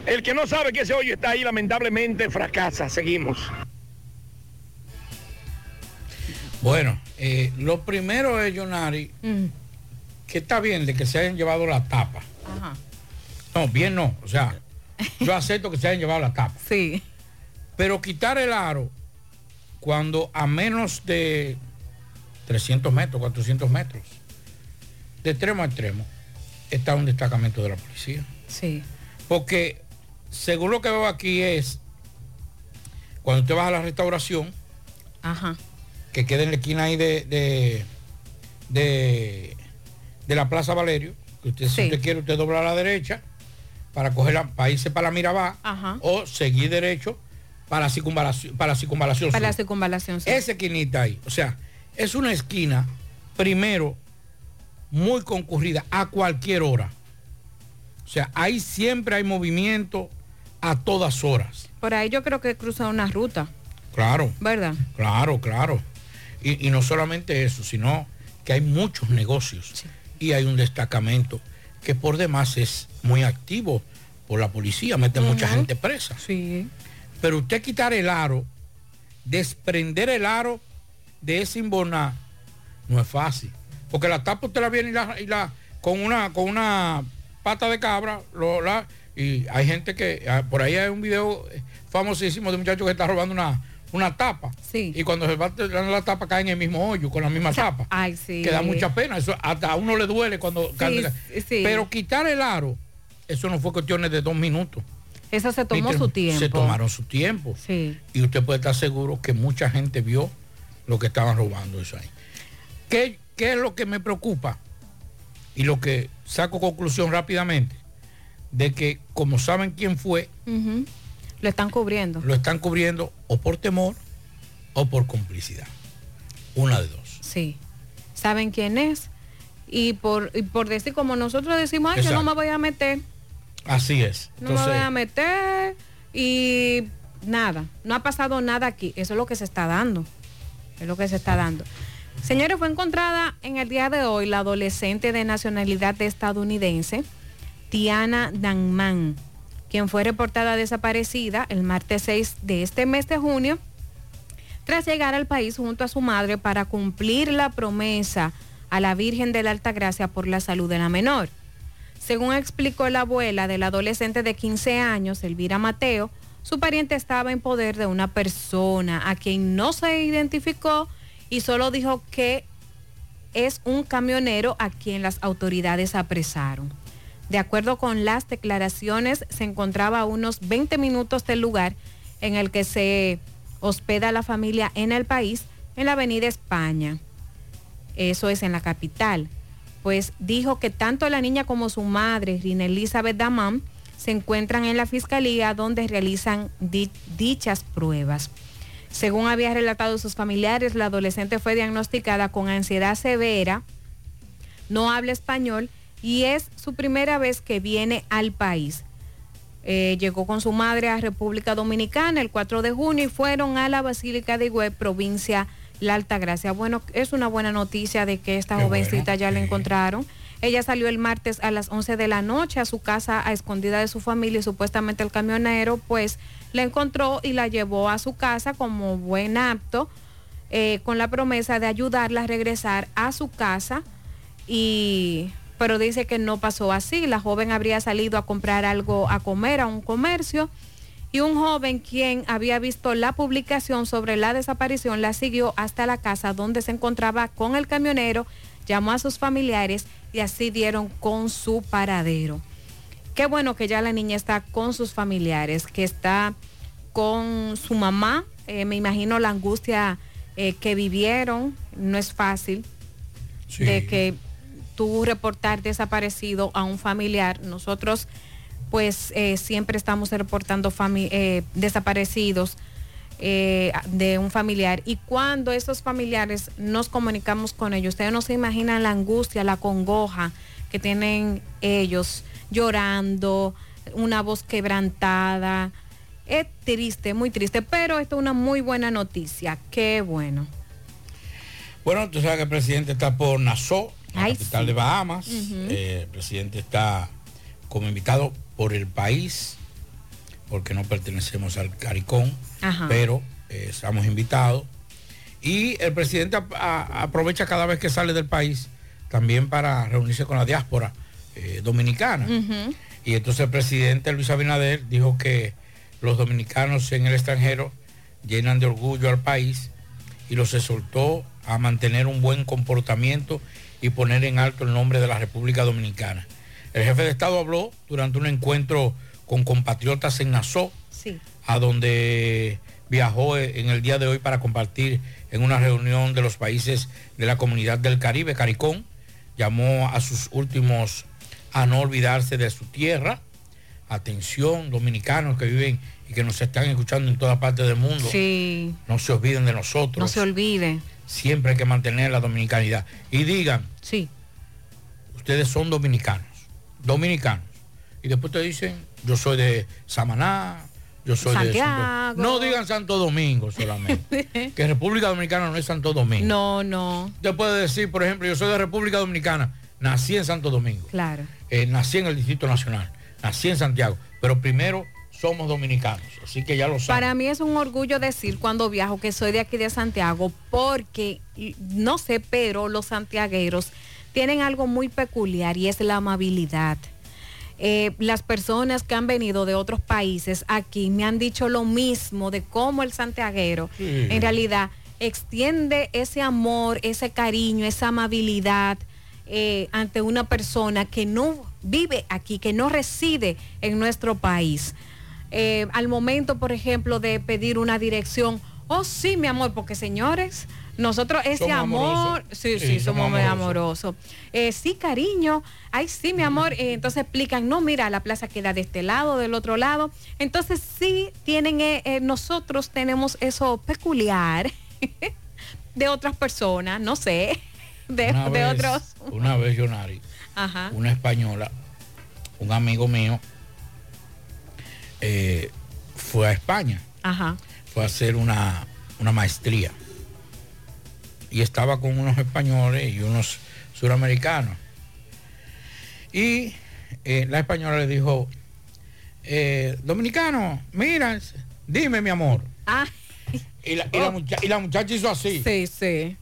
El que no sabe que ese hoyo está ahí lamentablemente fracasa. Seguimos. Bueno, eh, lo primero es, Jonari, que está bien de que se hayan llevado la tapa. Ajá. No, bien no. O sea, yo acepto que se hayan llevado la tapa. Sí. Pero quitar el aro cuando a menos de 300 metros, 400 metros, de extremo a extremo, está un destacamento de la policía. Sí. Porque según lo que veo aquí es, cuando usted va a la restauración, Ajá. Que queda en la esquina ahí de, de, de, de la Plaza Valerio, que usted si Sí. usted quiere, usted dobla a la derecha para coger la, para irse para Mirabá Ajá. o seguir derecho para la circunvalación, para circunvalación. Para la circunvalación. Esa esquinita ahí, o sea, es una esquina, primero, muy concurrida a cualquier hora. O sea, ahí siempre hay movimiento a todas horas. Por ahí yo creo que cruza una ruta, Claro, ¿verdad? claro, claro. Y, y no solamente eso, sino que hay muchos negocios y hay un destacamento que por demás es muy activo por la policía, mete mucha gente presa. Sí. Pero usted quitar el aro, desprender el aro de ese imboná, no es fácil. Porque la tapa usted la viene y la, y la- con una con una pata de cabra, lo- la- y hay gente que, ah, por ahí hay un video famosísimo de un muchacho que está robando una, una tapa. Y cuando se va tirando la tapa cae en el mismo hoyo con la misma tapa. Ay, sí. Que da mucha pena. Eso hasta a uno le duele cuando. Pero quitar el aro, eso no fue cuestiones de dos minutos. Eso se tomó su tiempo. Se tomaron su tiempo. Sí. Y usted puede estar seguro que mucha gente vio lo que estaban robando eso ahí. ¿Qué, qué es lo que me preocupa? Y lo que saco conclusión rápidamente, de que como saben quién fue. Lo están cubriendo. lo están cubriendo o por temor o por complicidad. Una de dos. Sí. Saben quién es. Y por, y por decir como nosotros decimos, ay, yo no me voy a meter. Así es. No me voy a meter. Y nada. No ha pasado nada aquí. Eso es lo que se está dando. Es lo que se está dando. Señores, fue encontrada en el día de hoy la adolescente de nacionalidad estadounidense, Tiana Danman, quien fue reportada desaparecida el martes 6 de este mes de junio, tras llegar al país junto a su madre para cumplir la promesa a la Virgen de la Alta Gracia por la salud de la menor. Según explicó la abuela del adolescente de 15 años, Elvira Mateo, su pariente estaba en poder de una persona a quien no se identificó y solo dijo que es un camionero a quien las autoridades apresaron. De acuerdo con las declaraciones, se encontraba a unos 20 minutos del lugar en el que se hospeda la familia en el país, en la avenida España. Eso es en la capital. Pues dijo que tanto la niña como su madre, Rina Elizabeth Damán, se encuentran en la fiscalía donde realizan di- dichas pruebas. Según había relatado sus familiares, la adolescente fue diagnosticada con ansiedad severa, no habla español y es su primera vez que viene al país. Eh, llegó con su madre a República Dominicana el 4 de junio y fueron a la Basílica de Higüey, provincia La Altagracia. Bueno, es una buena noticia de que esta Qué jovencita bueno, ya la encontraron. Ella salió el martes a las 11 de la noche a su casa a escondida de su familia y supuestamente el camionero pues la encontró y la llevó a su casa como buen apto eh, con la promesa de ayudarla a regresar a su casa y pero dice que no pasó así. La joven habría salido a comprar algo a comer a un comercio y un joven quien había visto la publicación sobre la desaparición la siguió hasta la casa donde se encontraba con el camionero, llamó a sus familiares y así dieron con su paradero. Qué bueno que ya la niña está con sus familiares, que está con su mamá. Eh, me imagino la angustia eh, que vivieron. No es fácil de que reportar desaparecido a un familiar. Nosotros pues eh, siempre estamos reportando eh, desaparecidos eh, de un familiar y cuando esos familiares nos comunicamos con ellos, ustedes no se imaginan la angustia, la congoja que tienen ellos llorando, una voz quebrantada. Es triste, muy triste, pero esto es una muy buena noticia. Qué bueno. Bueno, tú sabes que el presidente está por Nassau, la Ay, capital sí. de Bahamas. Eh, el presidente está como invitado por el país, porque no pertenecemos al CARICOM, Ajá. pero eh, estamos invitados. Y el presidente a- aprovecha cada vez que sale del país también para reunirse con la diáspora eh, dominicana. Y entonces el presidente Luis Abinader dijo que los dominicanos en el extranjero llenan de orgullo al país y los exhortó a mantener un buen comportamiento y poner en alto el nombre de la República Dominicana. El jefe de Estado habló durante un encuentro con compatriotas en Nassau, Sí. a donde viajó eh, en el día de hoy para compartir en una reunión de los países de la comunidad del Caribe, CARICOM. Llamó a sus últimos a no olvidarse de su tierra. Atención, dominicanos que viven y que nos están escuchando en toda parte del mundo. Sí. No se olviden de nosotros. No se olvide. Siempre hay que mantener la dominicanidad. Y digan, sí. ustedes son dominicanos, dominicanos. Y después te dicen, yo soy de Samaná, yo soy de Santiago. Santo- No digan Santo Domingo solamente. que República Dominicana no es Santo Domingo. No, no, Usted puede decir, por ejemplo, yo soy de República Dominicana, nací en Santo Domingo, claro. eh, nací en el Distrito Nacional, nací en Santiago, pero primero somos dominicanos, así que ya lo saben. Para mí es un orgullo decir cuando viajo que soy de aquí de Santiago porque, no sé, pero los santiagueros tienen algo muy peculiar y es la amabilidad. Eh, las personas que han venido de otros países aquí me han dicho lo mismo de cómo el santiaguero Sí. en realidad extiende ese amor, ese cariño, esa amabilidad eh, ante una persona que no vive aquí, que no reside en nuestro país. Eh, al momento, por ejemplo, de pedir una dirección, oh sí, mi amor, porque señores, nosotros ese Somos amor, sí, sí, Sí, somos muy amorosos. amorosos. Eh, sí, cariño, ay, sí, mi amor. Eh, entonces explican, no, mira, la plaza queda de este lado, del otro lado. Entonces sí tienen, eh, nosotros tenemos eso peculiar de otras personas, no sé, de, Una de vez- otros. Una vez, una española, un amigo mío, eh, fue a España, Ajá. fue a hacer una, una maestría. Y estaba con unos españoles y unos suramericanos. Y eh, la española le dijo, eh, dominicano, mira, dime mi amor. Ah. Y la, y la mucha- y la muchacha hizo así. Sí, sí.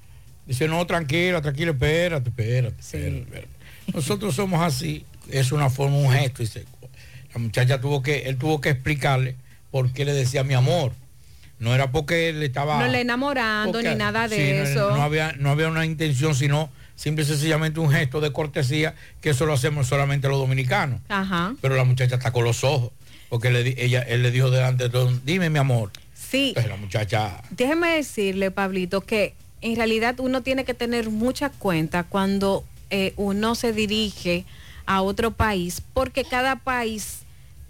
Dice, no, tranquila, tranquila, espérate, espérate, espérate, espérate. Nosotros somos así, es una forma, un gesto. Dice, la muchacha tuvo que, él tuvo que explicarle por qué le decía mi amor. No era porque él estaba... No le enamorando porque- ni nada de sí, eso. No, había, no había una intención, sino simple y sencillamente un gesto de cortesía, que eso lo hacemos solamente los dominicanos. Ajá. Pero la muchacha está con los ojos, porque le ella, él le dijo delante de todo, dime mi amor. Sí. Entonces la muchacha... Déjeme decirle, Pablito, que en realidad uno tiene que tener mucha cuenta cuando eh, uno se dirige a otro país, porque cada país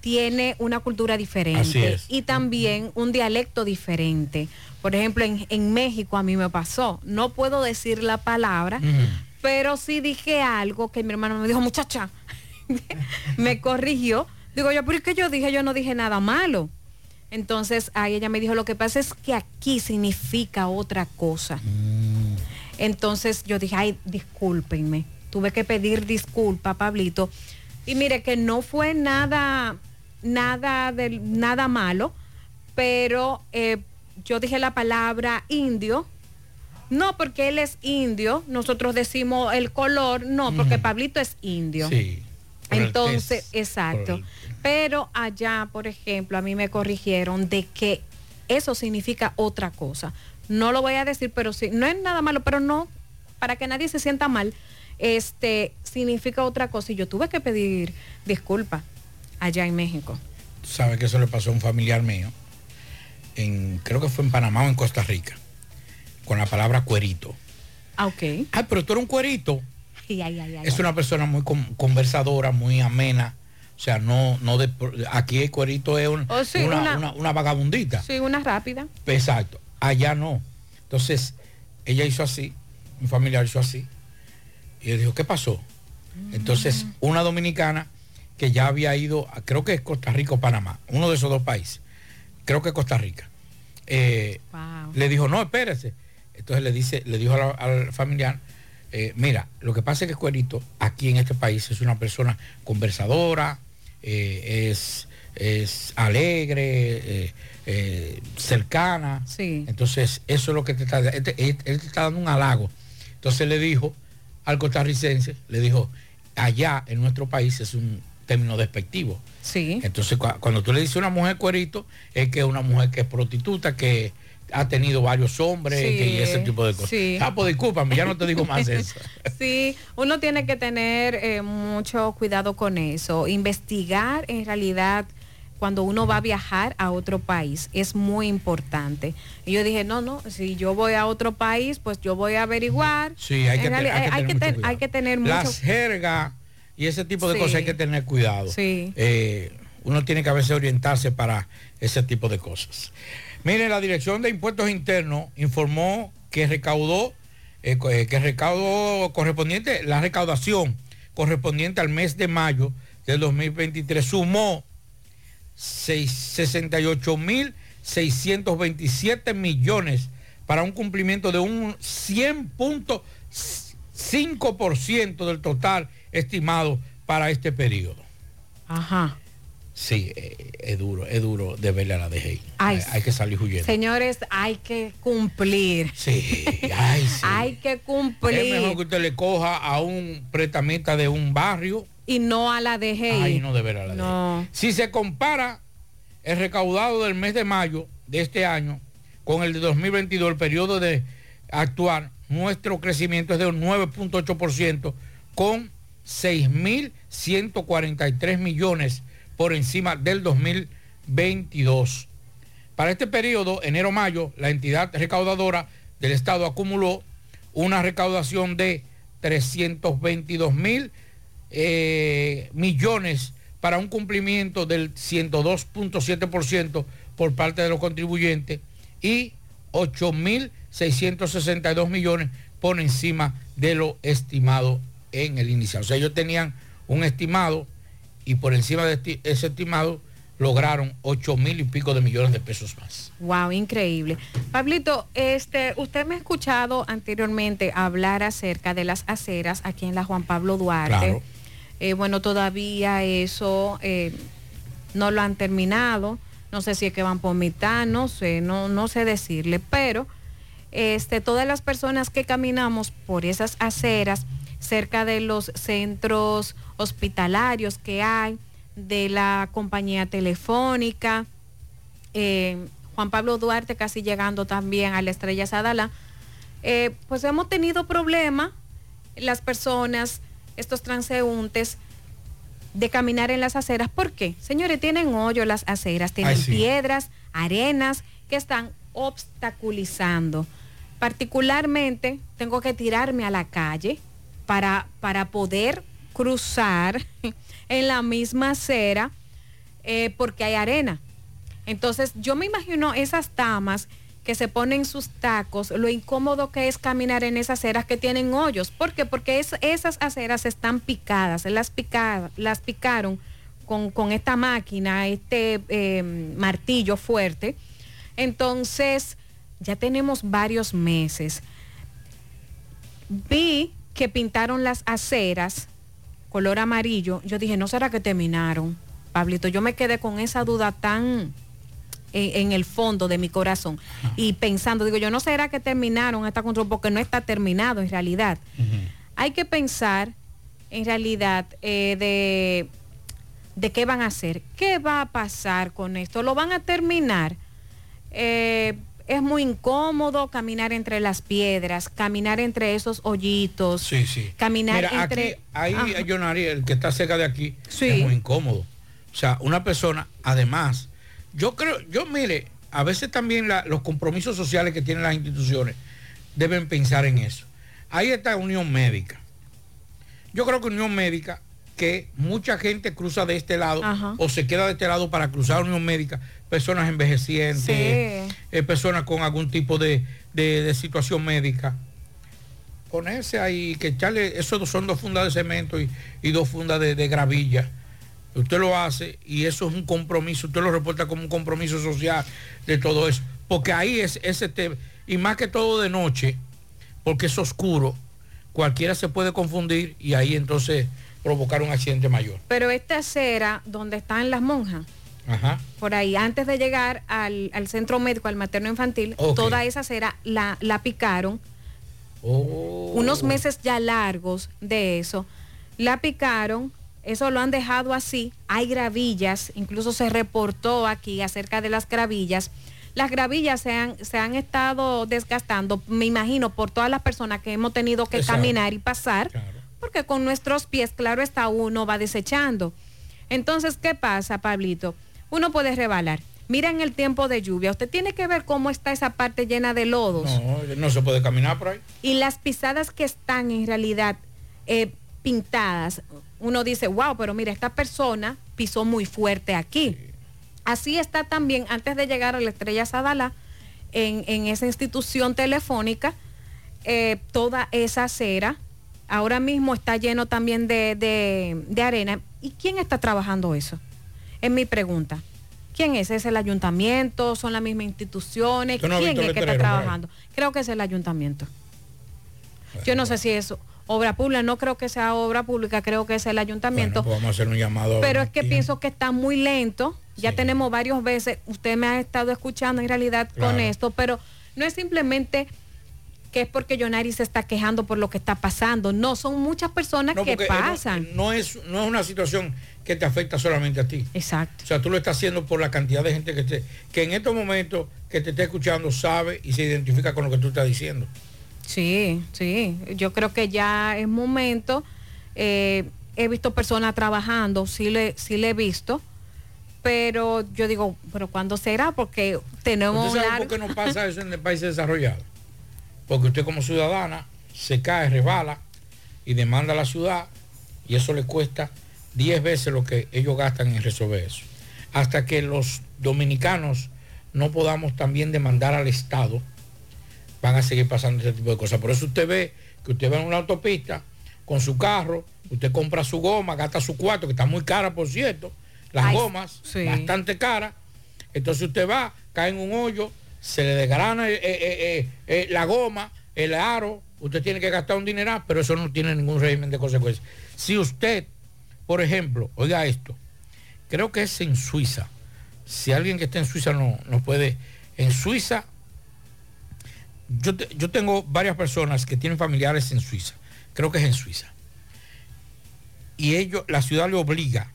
tiene una cultura diferente y también un dialecto diferente. Por ejemplo, en, en México a mí me pasó, no puedo decir la palabra, pero sí dije algo que mi hermano me dijo, muchacha, me corrigió. Digo yo, pero es que yo dije, yo no dije nada malo. Entonces ahí ella me dijo, lo que pasa es que aquí significa otra cosa. Entonces yo dije, ay, discúlpenme. Tuve que pedir disculpa, Pablito. Y mire que no fue nada, nada, de, nada malo, pero eh, yo dije la palabra indio. No, porque él es indio. Nosotros decimos el color, no, porque Pablito es indio. Sí. Entonces, test, exacto. el- Pero allá, por ejemplo, a mí me corrigieron de que eso significa otra cosa. No lo voy a decir, pero sí, no es nada malo, pero no, para que nadie se sienta mal, este significa otra cosa. Y yo tuve que pedir disculpas allá en México. sabe que eso le pasó a un familiar mío, en, creo que fue en Panamá o en Costa Rica, con la palabra cuerito. Ah, ok. Ay, pero tú eres un cuerito. Ay, ay, ay, ay, Es una persona muy con- conversadora, muy amena. O sea, no, no de, aquí el cuerito es un- Oh, sí, una, una- una- una vagabundita. Sí, una rápida. Exacto. Allá no. Entonces, ella hizo así, mi familiar hizo así. Y él dijo, ¿qué pasó? Entonces, una dominicana que ya había ido, a- creo que es Costa Rica o Panamá, uno de esos dos países, creo que Costa Rica, eh, le dijo, no, espérese. Entonces le dice, le dijo la- al familiar, eh, mira, lo que pasa es que Cuerito aquí en este país es una persona conversadora, eh, es, es alegre, cercana. Entonces, eso es lo que te está, él te, él- él te está dando un halago. Entonces le dijo al costarricense, le dijo, allá en nuestro país es un término despectivo. Sí. Entonces, cua- cuando tú le dices a una mujer cuerito, es que es una mujer que es prostituta, que ha tenido varios hombres Sí, que- y ese tipo de cosas. sí. Ah, pues discúlpame, ya no te digo más eso. Sí, uno tiene que tener eh, mucho cuidado con eso. Investigar en realidad cuando uno va a viajar a otro país es muy importante. Y yo dije, no, no, si yo voy a otro país, pues yo voy a averiguar. Sí, hay que, realidad, hay hay tener que hay que tener mucho- Las jergas y ese tipo de Sí. cosas hay que tener cuidado. Sí. Eh, uno tiene que a veces orientarse para ese tipo de cosas. Mire, la Dirección de Impuestos Internos informó que recaudó, eh, eh, que recaudó correspondiente, la recaudación correspondiente al mes de mayo del 2023 sumó seis- 68.627 millones para un cumplimiento de un 100.5% del total estimado para este periodo. Ajá. Sí, eh, es duro, es duro de verle a la DGI. Ay, hay, que salir huyendo. Señores, hay que cumplir. Sí, ay, sí. Hay que Es mejor cumplir. que usted le coja a un prestamista de un barrio. Y no a la DGI. Ay, no de ver a la No. Si se compara el recaudado del mes de mayo de este año con el de 2022, el periodo de actuar, nuestro crecimiento es de un 9.8% con 6.143 millones por encima del 2022. Para este periodo, enero-mayo, la entidad recaudadora del Estado acumuló una recaudación de 322 mil eh, millones para un cumplimiento del 102.7% por parte de los contribuyentes y 8.662 millones por encima de lo estimado en el inicial. O sea, ellos tenían un estimado y por encima de ese estimado lograron 8 mil y pico de millones de pesos más. Wow, increíble. Pablito, este, usted me ha escuchado anteriormente hablar acerca de las aceras aquí en la Juan Pablo Duarte. Claro. Eh, bueno, todavía eso eh, no lo han terminado. No sé si es que van por mitad, no sé, no, no sé decirle, pero este, todas las personas que caminamos por esas aceras cerca de los centros hospitalarios que hay, de la compañía telefónica, eh, Juan Pablo Duarte casi llegando también a la Estrella Sadala, eh, pues hemos tenido problemas las personas, estos transeúntes, de caminar en las aceras. ¿Por qué? Señores, tienen hoyo las aceras, tienen Ay, sí. piedras, arenas que están obstaculizando. Particularmente, tengo que tirarme a la calle para, para poder cruzar en la misma acera eh, porque hay arena. Entonces, yo me imagino esas damas que se ponen sus tacos, lo incómodo que es caminar en esas aceras que tienen hoyos. ¿Por qué? Porque es- esas aceras están picadas, las, las picaron con, con esta máquina, este eh, martillo fuerte. Entonces, ya tenemos varios meses. Vi que pintaron las aceras color amarillo. Yo dije, ¿no será que terminaron? Pablito, yo me quedé con esa duda tan en, en el fondo de mi corazón y pensando, digo, yo no será que terminaron esta control porque no está terminado en realidad. Hay que pensar en realidad eh, de, de qué van a hacer, qué va a pasar con esto, lo van a terminar. Eh, es muy incómodo caminar entre las piedras, caminar entre esos hoyitos, Sí, sí. caminar Mira, entre... aquí, ahí, Ajá. Jonari, el que está cerca de aquí, Sí. es muy incómodo. O sea, una persona, además, yo creo, yo mire, a veces también la- los compromisos sociales que tienen las instituciones deben pensar en eso. Ahí está Unión Médica. Yo creo que Unión Médica, que mucha gente cruza de este lado Ajá. o se queda de este lado para cruzar Unión Médica, personas envejecientes, Sí. eh, personas con algún tipo de, de- de situación médica. Ponerse ahí, que echarle, esos son dos fundas de cemento y, y dos fundas de, de gravilla. Usted lo hace y eso es un compromiso, usted lo reporta como un compromiso social de todo eso. Porque ahí es ese tema, y más que todo de noche, porque es oscuro, cualquiera se puede confundir y ahí entonces provocar un accidente mayor. Pero esta acera donde están las monjas, Ajá. por ahí, antes de llegar al, al centro médico, al materno infantil, toda esa acera la, la picaron. Oh. Unos meses ya largos de eso. La picaron, eso lo han dejado así. Hay gravillas, incluso se reportó aquí acerca de las gravillas. Las gravillas se han, se han estado desgastando, me imagino, por todas las personas que hemos tenido que Exacto. caminar y pasar, porque con nuestros pies, claro está, uno va desechando. Entonces, ¿qué pasa, Pablito? Uno puede rebalar. Mira en el tiempo de lluvia, usted tiene que ver cómo está esa parte llena de lodos No, no se puede caminar por ahí. y las pisadas que están en realidad eh, pintadas, uno dice, wow, pero mira, esta persona pisó muy fuerte aquí. Así está también, antes de llegar a la Estrella Sadala, en, en esa institución telefónica, eh, toda esa acera, ahora mismo está lleno también de, de- de arena. ¿Y quién está trabajando eso? Es mi pregunta. ¿Quién es? ¿Es el ayuntamiento? ¿Son las mismas instituciones? ¿Tú no has ¿Quién es que está trabajando? Creo que es el ayuntamiento. Yo no sé si es obra pública, no creo que sea obra pública, creo que es el ayuntamiento. Pues vamos a hacer un llamado. Pero es que pienso que está muy lento. Ya tenemos varias veces, usted me ha estado escuchando en realidad con esto, pero no es simplemente que es porque Jonari se está quejando por lo que está pasando. No, son muchas personas No, que eh, no- pasan. No, es, no es una situación que te afecta solamente a ti. Exacto. O sea, tú lo estás haciendo por la cantidad de gente que te, que en estos momentos que te está escuchando sabe y se identifica con lo que tú estás diciendo. Sí, sí. Yo creo que ya es momento. eh, he visto personas trabajando, sí le, sí le he visto, pero yo digo, pero ¿cuándo será? Porque tenemos ¿Usted sabe largo- por qué no pasa eso en el país desarrollado? Porque usted como ciudadana se cae, rebala y demanda a la ciudad y eso le cuesta 10 veces lo que ellos gastan en resolver eso. Hasta que los dominicanos no podamos también demandar al Estado, van a seguir pasando ese tipo de cosas. Por eso usted ve que usted va en una autopista con su carro, usted compra su goma, gasta su cuarto, que está muy cara, por cierto, las Ay, gomas, sí. bastante cara. Entonces usted va, cae en un hoyo, se le desgrana eh, eh, eh, la goma, el aro, usted tiene que gastar un dineral, pero eso no tiene ningún régimen de consecuencias. Si usted, por ejemplo, oiga esto, creo que es en Suiza, si alguien que esté en Suiza no, no puede, en Suiza, yo, yo tengo varias personas que tienen familiares en Suiza, creo que es en Suiza, y ellos, la ciudad le obliga,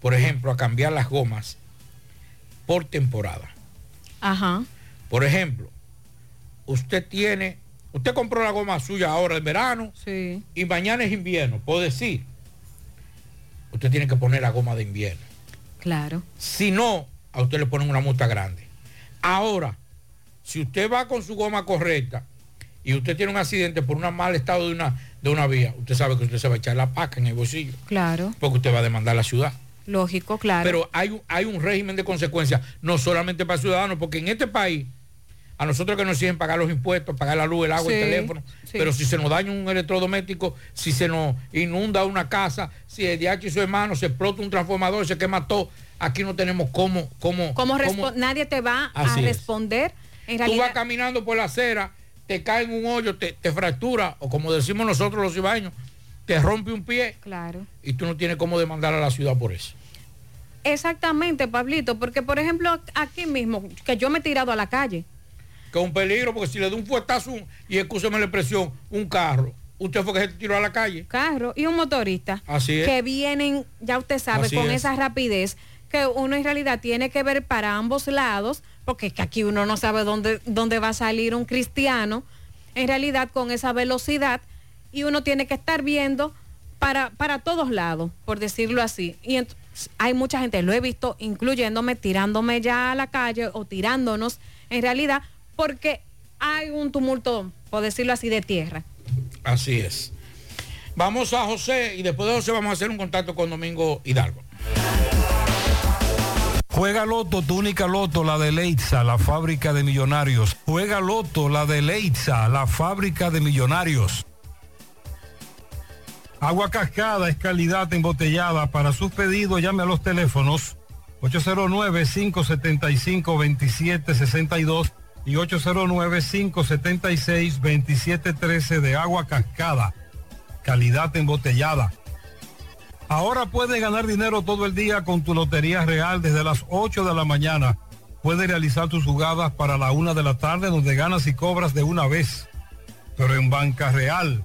por ejemplo, a cambiar las gomas por temporada. Ajá. Por ejemplo, usted tiene, usted compró la goma suya ahora en verano y mañana es invierno, puedo decir, usted tiene que poner la goma de invierno. Claro. Si no, a usted le ponen una multa grande. Ahora, si usted va con su goma correcta y usted tiene un accidente por un mal estado de una, de una vía, usted sabe que usted se va a echar la paca en el bolsillo, Claro. porque usted va a demandar a la ciudad. Lógico, claro. Pero hay, un- hay un régimen de consecuencias, no solamente para ciudadanos, porque en este país, a nosotros que nos exigen pagar los impuestos, pagar la luz, el agua, el Sí, teléfono, sí. pero si se nos daña un electrodoméstico, si se nos inunda una casa, si el DH y su hermano se explota un transformador, se quema todo, aquí no tenemos cómo, cómo, ¿Cómo nadie te va a Así responder? En Tú vas caminando por la acera, te cae en un hoyo, te, te fractura, o como decimos nosotros los ibaños, te rompe un pie claro. y tú no tienes cómo demandar a la ciudad por eso. Exactamente, Pablito, porque por ejemplo aquí mismo, que yo me he tirado a la calle. que es un peligro, porque si le da un fuetazo y escúcheme la expresión, un carro, usted fue que se tiró a la calle. Carro y un motorista. Así es. Que vienen, ya usted sabe, Así con es. esa rapidez que uno en realidad tiene que ver para ambos lados, porque es que aquí uno no sabe dónde, dónde va a salir un cristiano, en realidad con esa velocidad, y uno tiene que estar viendo para, para todos lados, por decirlo así. Y hay mucha gente, lo he visto, incluyéndome, tirándome ya a la calle o tirándonos, en realidad, porque hay un tumulto, por decirlo así, de tierra. Así es. Vamos a José y después de José vamos a hacer un contacto con Domingo Hidalgo. Juega Loto, tu única Loto, la de Leitza, la fábrica de millonarios. Juega Loto, la de Leitza, la fábrica de millonarios. Agua cascada es calidad embotellada. Para sus pedidos llame a los teléfonos 809-575-2762 y 809-576-2713 de agua cascada. Calidad embotellada. Ahora puedes ganar dinero todo el día con tu Lotería Real desde las 8 de la mañana. Puedes realizar tus jugadas para la una de la tarde donde ganas y cobras de una vez. Pero en Banca Real,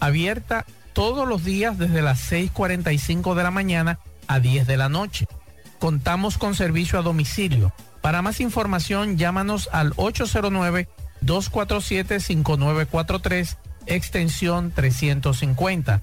Abierta todos los días desde las 6.45 de la mañana a 10 de la noche. Contamos con servicio a domicilio. Para más información llámanos al 809-247-5943 extensión 350.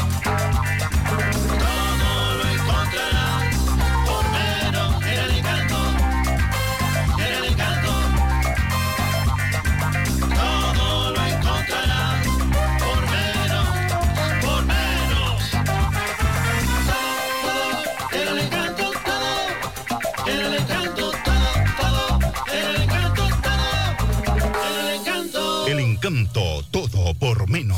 Encanto. Todo por menos.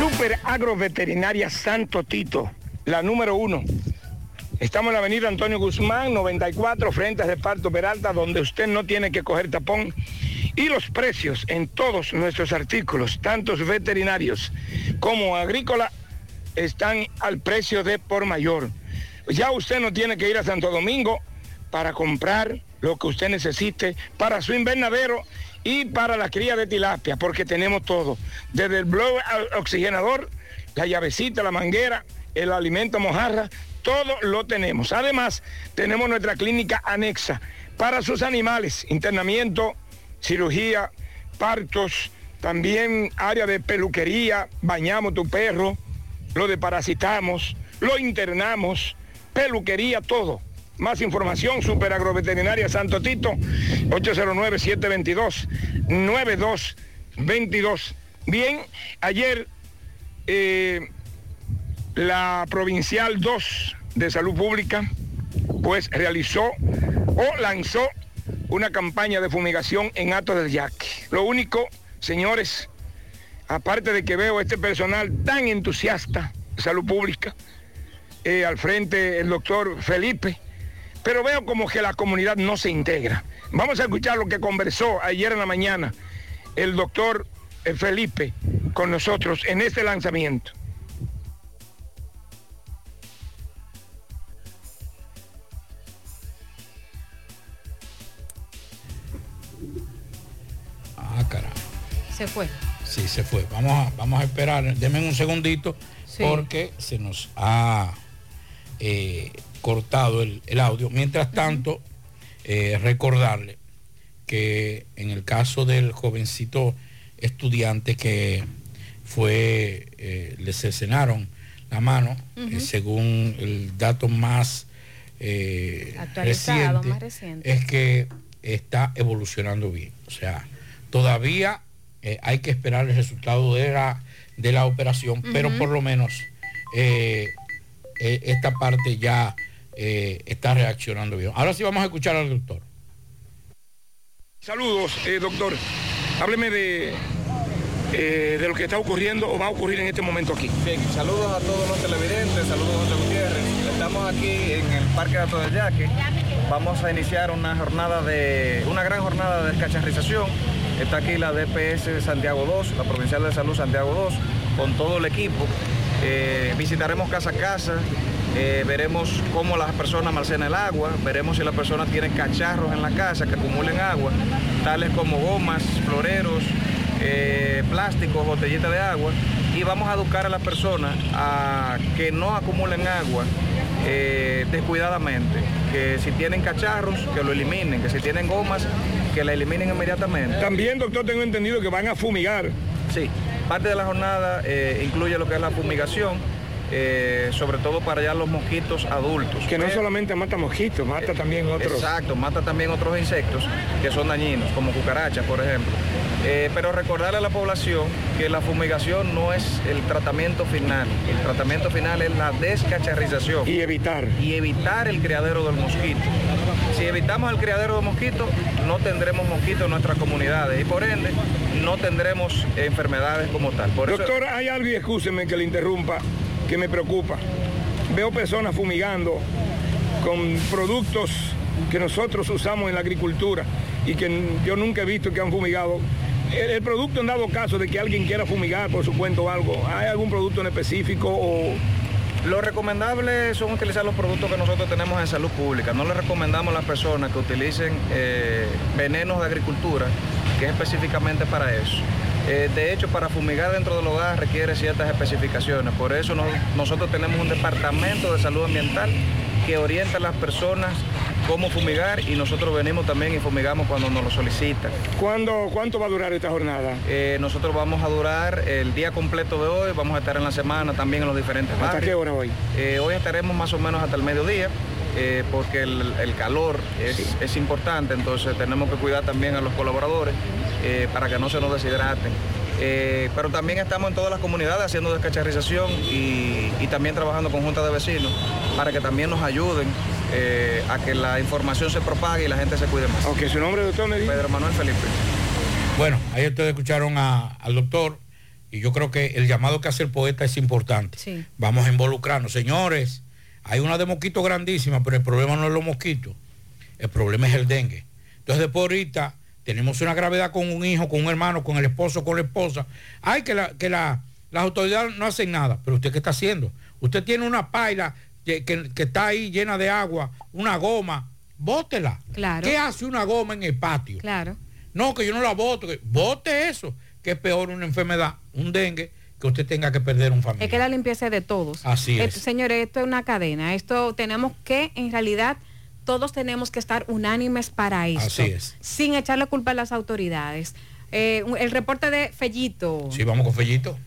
Super Agroveterinaria Santo Tito, la número uno. Estamos en la avenida Antonio Guzmán, 94, frente a Reparto Peralta, donde usted no tiene que coger tapón. Y los precios en todos nuestros artículos, tantos veterinarios como agrícola, están al precio de por mayor. Ya usted no tiene que ir a Santo Domingo para comprar lo que usted necesite para su invernadero y para la cría de tilapia, porque tenemos todo. Desde el blower oxigenador, la llavecita, la manguera, el alimento mojarra, todo lo tenemos. Además, tenemos nuestra clínica anexa para sus animales, internamiento, cirugía, partos, también área de peluquería, bañamos tu perro, lo desparasitamos, lo internamos, peluquería, todo. Más información, Super Agroveterinaria Santo Tito, 809-722-9222. Bien, ayer eh, la Provincial 2 de Salud Pública, pues realizó o lanzó una campaña de fumigación en Atos del Yaque. Lo único, señores, aparte de que veo este personal tan entusiasta de salud pública, eh, al frente el doctor Felipe, pero veo como que la comunidad no se integra. Vamos a escuchar lo que conversó ayer en la mañana el doctor eh, Felipe con nosotros en este lanzamiento. Ah, caray. Se fue. Sí, se fue. Vamos a, vamos a esperar. Denme un segundito Sí. porque se nos ha eh, cortado el, el audio. Mientras tanto, eh, recordarle que en el caso del jovencito estudiante que fue, eh, le cercenaron la mano, eh, según el dato más eh, Actualizado, reciente, más reciente. es que está evolucionando bien. O sea, todavía hay que esperar el resultado de la, de la operación, pero por lo menos esta parte ya eh, está reaccionando bien. Ahora sí vamos a escuchar al doctor. Saludos, eh, doctor. Hábleme de, eh, de lo que está ocurriendo o va a ocurrir en este momento aquí. Bien, saludos a todos los televidentes, saludos a José Gutiérrez. Estamos aquí en el Parque de Alto del Yaque. Vamos a iniciar una jornada de, una gran jornada de descacharrización. Está aquí la DPS de Santiago 2, la Provincial de Salud Santiago 2, con todo el equipo. Eh, visitaremos casa a casa, eh, veremos cómo las personas almacenan el agua, veremos si las personas tienen cacharros en la casa que acumulen agua, tales como gomas, floreros, eh, plásticos, botellitas de agua, y vamos a educar a las personas a que no acumulen agua eh, descuidadamente, que si tienen cacharros, que lo eliminen, que si tienen gomas, que la eliminen inmediatamente. También, doctor, tengo entendido que van a fumigar. Sí, parte de la jornada incluye lo que es la fumigación, eh, sobre todo para ya los mosquitos adultos. Que no Pero- solamente mata mosquitos, mata también otros. Exacto, mata también otros insectos que son dañinos, como cucarachas, por ejemplo. Eh, pero recordarle a la población que la fumigación no es el tratamiento final. El tratamiento final es la descacharrización. Y evitar. Y evitar el criadero del mosquito. Si evitamos el criadero de mosquitos, no tendremos mosquitos en nuestras comunidades y por ende no tendremos enfermedades como tal. Por eso- Doctor, hay algo, y excúseme que le interrumpa, que me preocupa. Veo personas fumigando con productos que nosotros usamos en la agricultura y que yo nunca he visto que han fumigado. El, producto en dado caso de que alguien quiera fumigar por su cuento algo, ¿hay algún producto en específico o Lo recomendable son utilizar los productos que nosotros tenemos en salud pública. No le recomendamos a las personas que utilicen eh, venenos de agricultura, que es específicamente para eso. Eh, de hecho, para fumigar dentro del hogar requiere ciertas especificaciones. Por eso no- nosotros tenemos un departamento de salud ambiental que orienta a las personas cómo fumigar y nosotros venimos también y fumigamos cuando nos lo solicitan. ¿Cuándo, ¿Cuánto va a durar esta jornada? Eh, nosotros vamos a durar el día completo de hoy, vamos a estar en la semana también en los diferentes ¿Hasta barrios. qué hora hoy? Eh, hoy estaremos más o menos hasta el mediodía, eh, porque el, el calor es, es importante, entonces tenemos que cuidar también a los colaboradores eh, para que no se nos deshidraten. Eh, pero también estamos en todas las comunidades haciendo descacharrización y, y también trabajando con juntas de vecinos para que también nos ayuden eh, a que la información se propague y la gente se cuide más. Ok, su nombre, doctor, me Pedro Manuel Felipe. Bueno, ahí ustedes escucharon a- al doctor y yo creo que el llamado que hace el poeta es importante. Sí. Vamos a involucrarnos. Señores, hay una de mosquitos grandísima, pero el problema no es los mosquitos, el problema es el dengue. Entonces después ahorita tenemos una gravedad con un hijo, con un hermano, con el esposo, con la esposa. Ay, que, la, que la- las autoridades no hacen nada, pero usted qué está haciendo? Usted tiene una paila que, que- que está ahí llena de agua, una goma, bótela. Claro. ¿Qué hace una goma en el patio? Claro. No, que yo no la voto. Vote eso, que es peor una enfermedad, un dengue, que usted tenga que perder un familiar. Es que la limpieza es de todos. Así es. Esto, señores, esto es una cadena. Esto tenemos que, en realidad, todos tenemos que estar unánimes para esto. Así es. Sin echarle culpa a las autoridades. Eh, el reporte de Fellito. Sí, vamos con Fellito.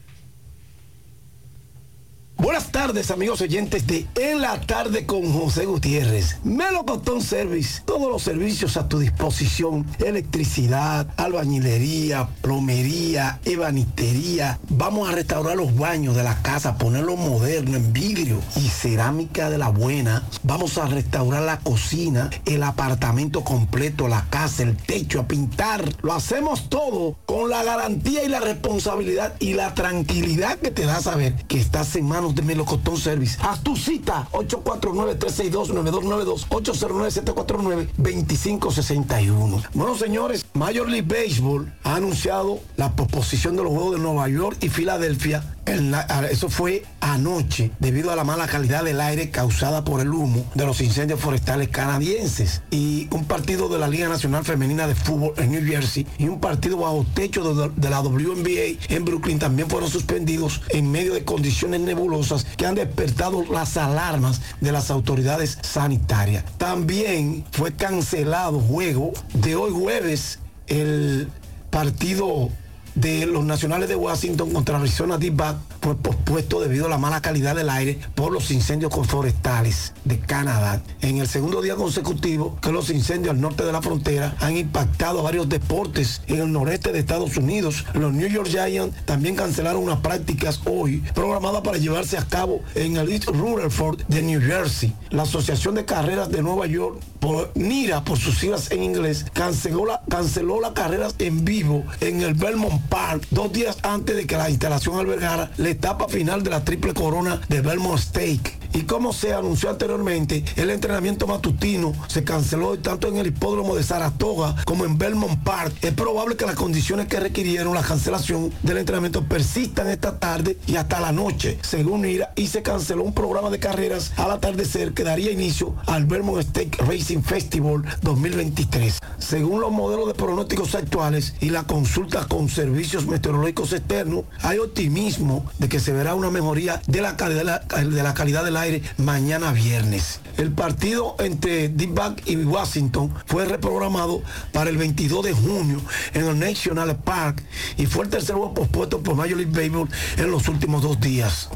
Buenas tardes amigos oyentes de En la tarde con José Gutiérrez. Melocotón Service, todos los servicios a tu disposición, electricidad, albañilería, plomería, ebanistería. Vamos a restaurar los baños de la casa, ponerlo moderno en vidrio y cerámica de la buena. Vamos a restaurar la cocina, el apartamento completo, la casa, el techo, a pintar. Lo hacemos todo con la garantía y la responsabilidad y la tranquilidad que te da saber que estás en manos de Melocotón Service. Haz tu cita 849-362-9292, 809-749-2561. Bueno, señores, Major League Baseball ha anunciado la posposición de los Juegos de Nueva York y Filadelfia. Eso fue anoche debido a la mala calidad del aire causada por el humo de los incendios forestales canadienses y un partido de la Liga Nacional Femenina de Fútbol en New Jersey y un partido bajo techo de, de la WNBA en Brooklyn también fueron suspendidos en medio de condiciones nebulosas que han despertado las alarmas de las autoridades sanitarias. También fue cancelado juego de hoy jueves el partido de los Nacionales de Washington contra Arizona D-Back fue pospuesto debido a la mala calidad del aire por los incendios forestales de Canadá. En el segundo día consecutivo que los incendios al norte de la frontera han impactado varios deportes en el noreste de Estados Unidos. Los New York Giants también cancelaron unas prácticas hoy programadas para llevarse a cabo en el East Rutherford de New Jersey. La Asociación de Carreras de Nueva York, por NIRA por sus siglas en inglés, canceló, la, canceló las carreras en vivo en el Belmont Dos días antes de que la instalación albergara la etapa final de la triple corona de Belmont Stake. Y como se anunció anteriormente, el entrenamiento matutino se canceló tanto en el hipódromo de Saratoga como en Belmont Park. Es probable que las condiciones que requirieron la cancelación del entrenamiento persistan esta tarde y hasta la noche, según IRA, y se canceló un programa de carreras al atardecer que daría inicio al Belmont Stake Racing Festival 2023. Según los modelos de pronósticos actuales y la consulta con servicios meteorológicos externos, hay optimismo de que se verá una mejoría de la, cal- de la- de la calidad del aire mañana viernes. El partido entre D-Back y Washington fue reprogramado para el 22 de junio en el National Park y fue el tercer juego pospuesto por Major League Baseball en los últimos dos días.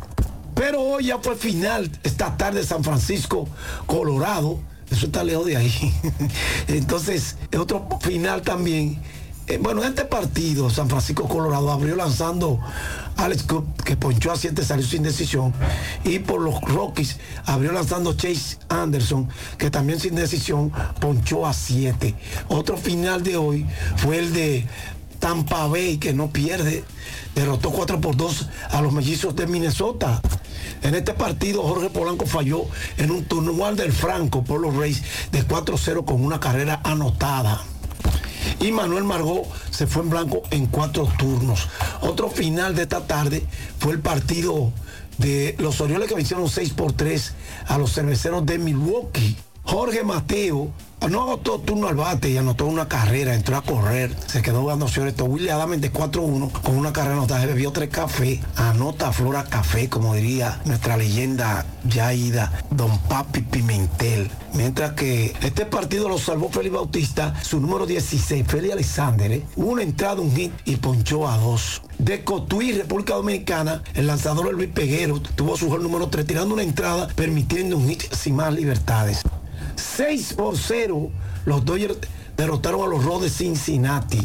Pero hoy ya fue final esta tarde San Francisco, Colorado. Eso está lejos de ahí. Entonces, otro final también. Eh, bueno, este partido, San Francisco, Colorado, abrió lanzando Alex Cook, que ponchó a 7, salió sin decisión. Y por los Rockies, abrió lanzando Chase Anderson, que también sin decisión, ponchó a 7. Otro final de hoy fue el de Tampa Bay, que no pierde, derrotó 4 por 2 a los mellizos de Minnesota. En este partido, Jorge Polanco falló en un turno del Franco por los Rays de 4-0 con una carrera anotada. Y Manuel Margot se fue en blanco en cuatro turnos. Otro final de esta tarde fue el partido de los Orioles que vencieron 6 por 3 a los cerveceros de Milwaukee. Jorge Mateo no agotó turno al bate y anotó una carrera, entró a correr, se quedó jugando esto. William Adams de 4-1 con una carrera anotada, bebió tres cafés, anota Flora Café, como diría nuestra leyenda ya ida, Don Papi Pimentel. Mientras que este partido lo salvó Félix Bautista, su número 16, Félix Alexander, ¿eh? una entrada, un hit y ponchó a dos. De Cotuí, República Dominicana, el lanzador Luis Peguero tuvo su gol número 3, tirando una entrada, permitiendo un hit sin más libertades. 6 por 0, los Dodgers derrotaron a los Rojos de Cincinnati.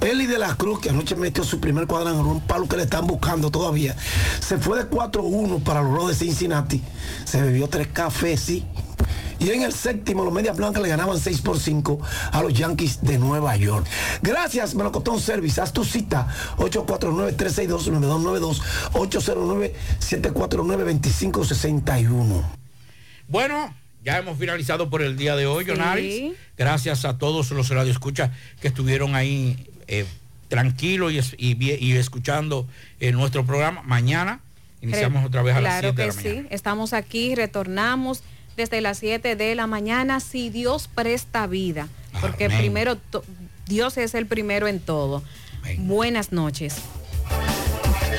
Eli de la Cruz, que anoche metió su primer cuadrangular, un palo que le están buscando todavía, se fue de 4-1 para los Rojos de Cincinnati. Se bebió tres cafés, sí. Y en el séptimo, los Medias Blancas le ganaban 6 por 5 a los Yankees de Nueva York. Gracias, Melocotón Service. Haz tu cita 849-362-9292, 809-749-2561. Bueno, ya hemos finalizado por el día de hoy, Sí. Jonaris. Gracias a todos los radioescuchas que estuvieron ahí eh, tranquilos y, escuchando eh, nuestro programa. Mañana iniciamos otra vez a las claro 7 de la mañana. sí. Estamos aquí, retornamos desde las 7 de la mañana, si Dios presta vida. Porque Amén. primero, Dios es el primero en todo. Buenas noches.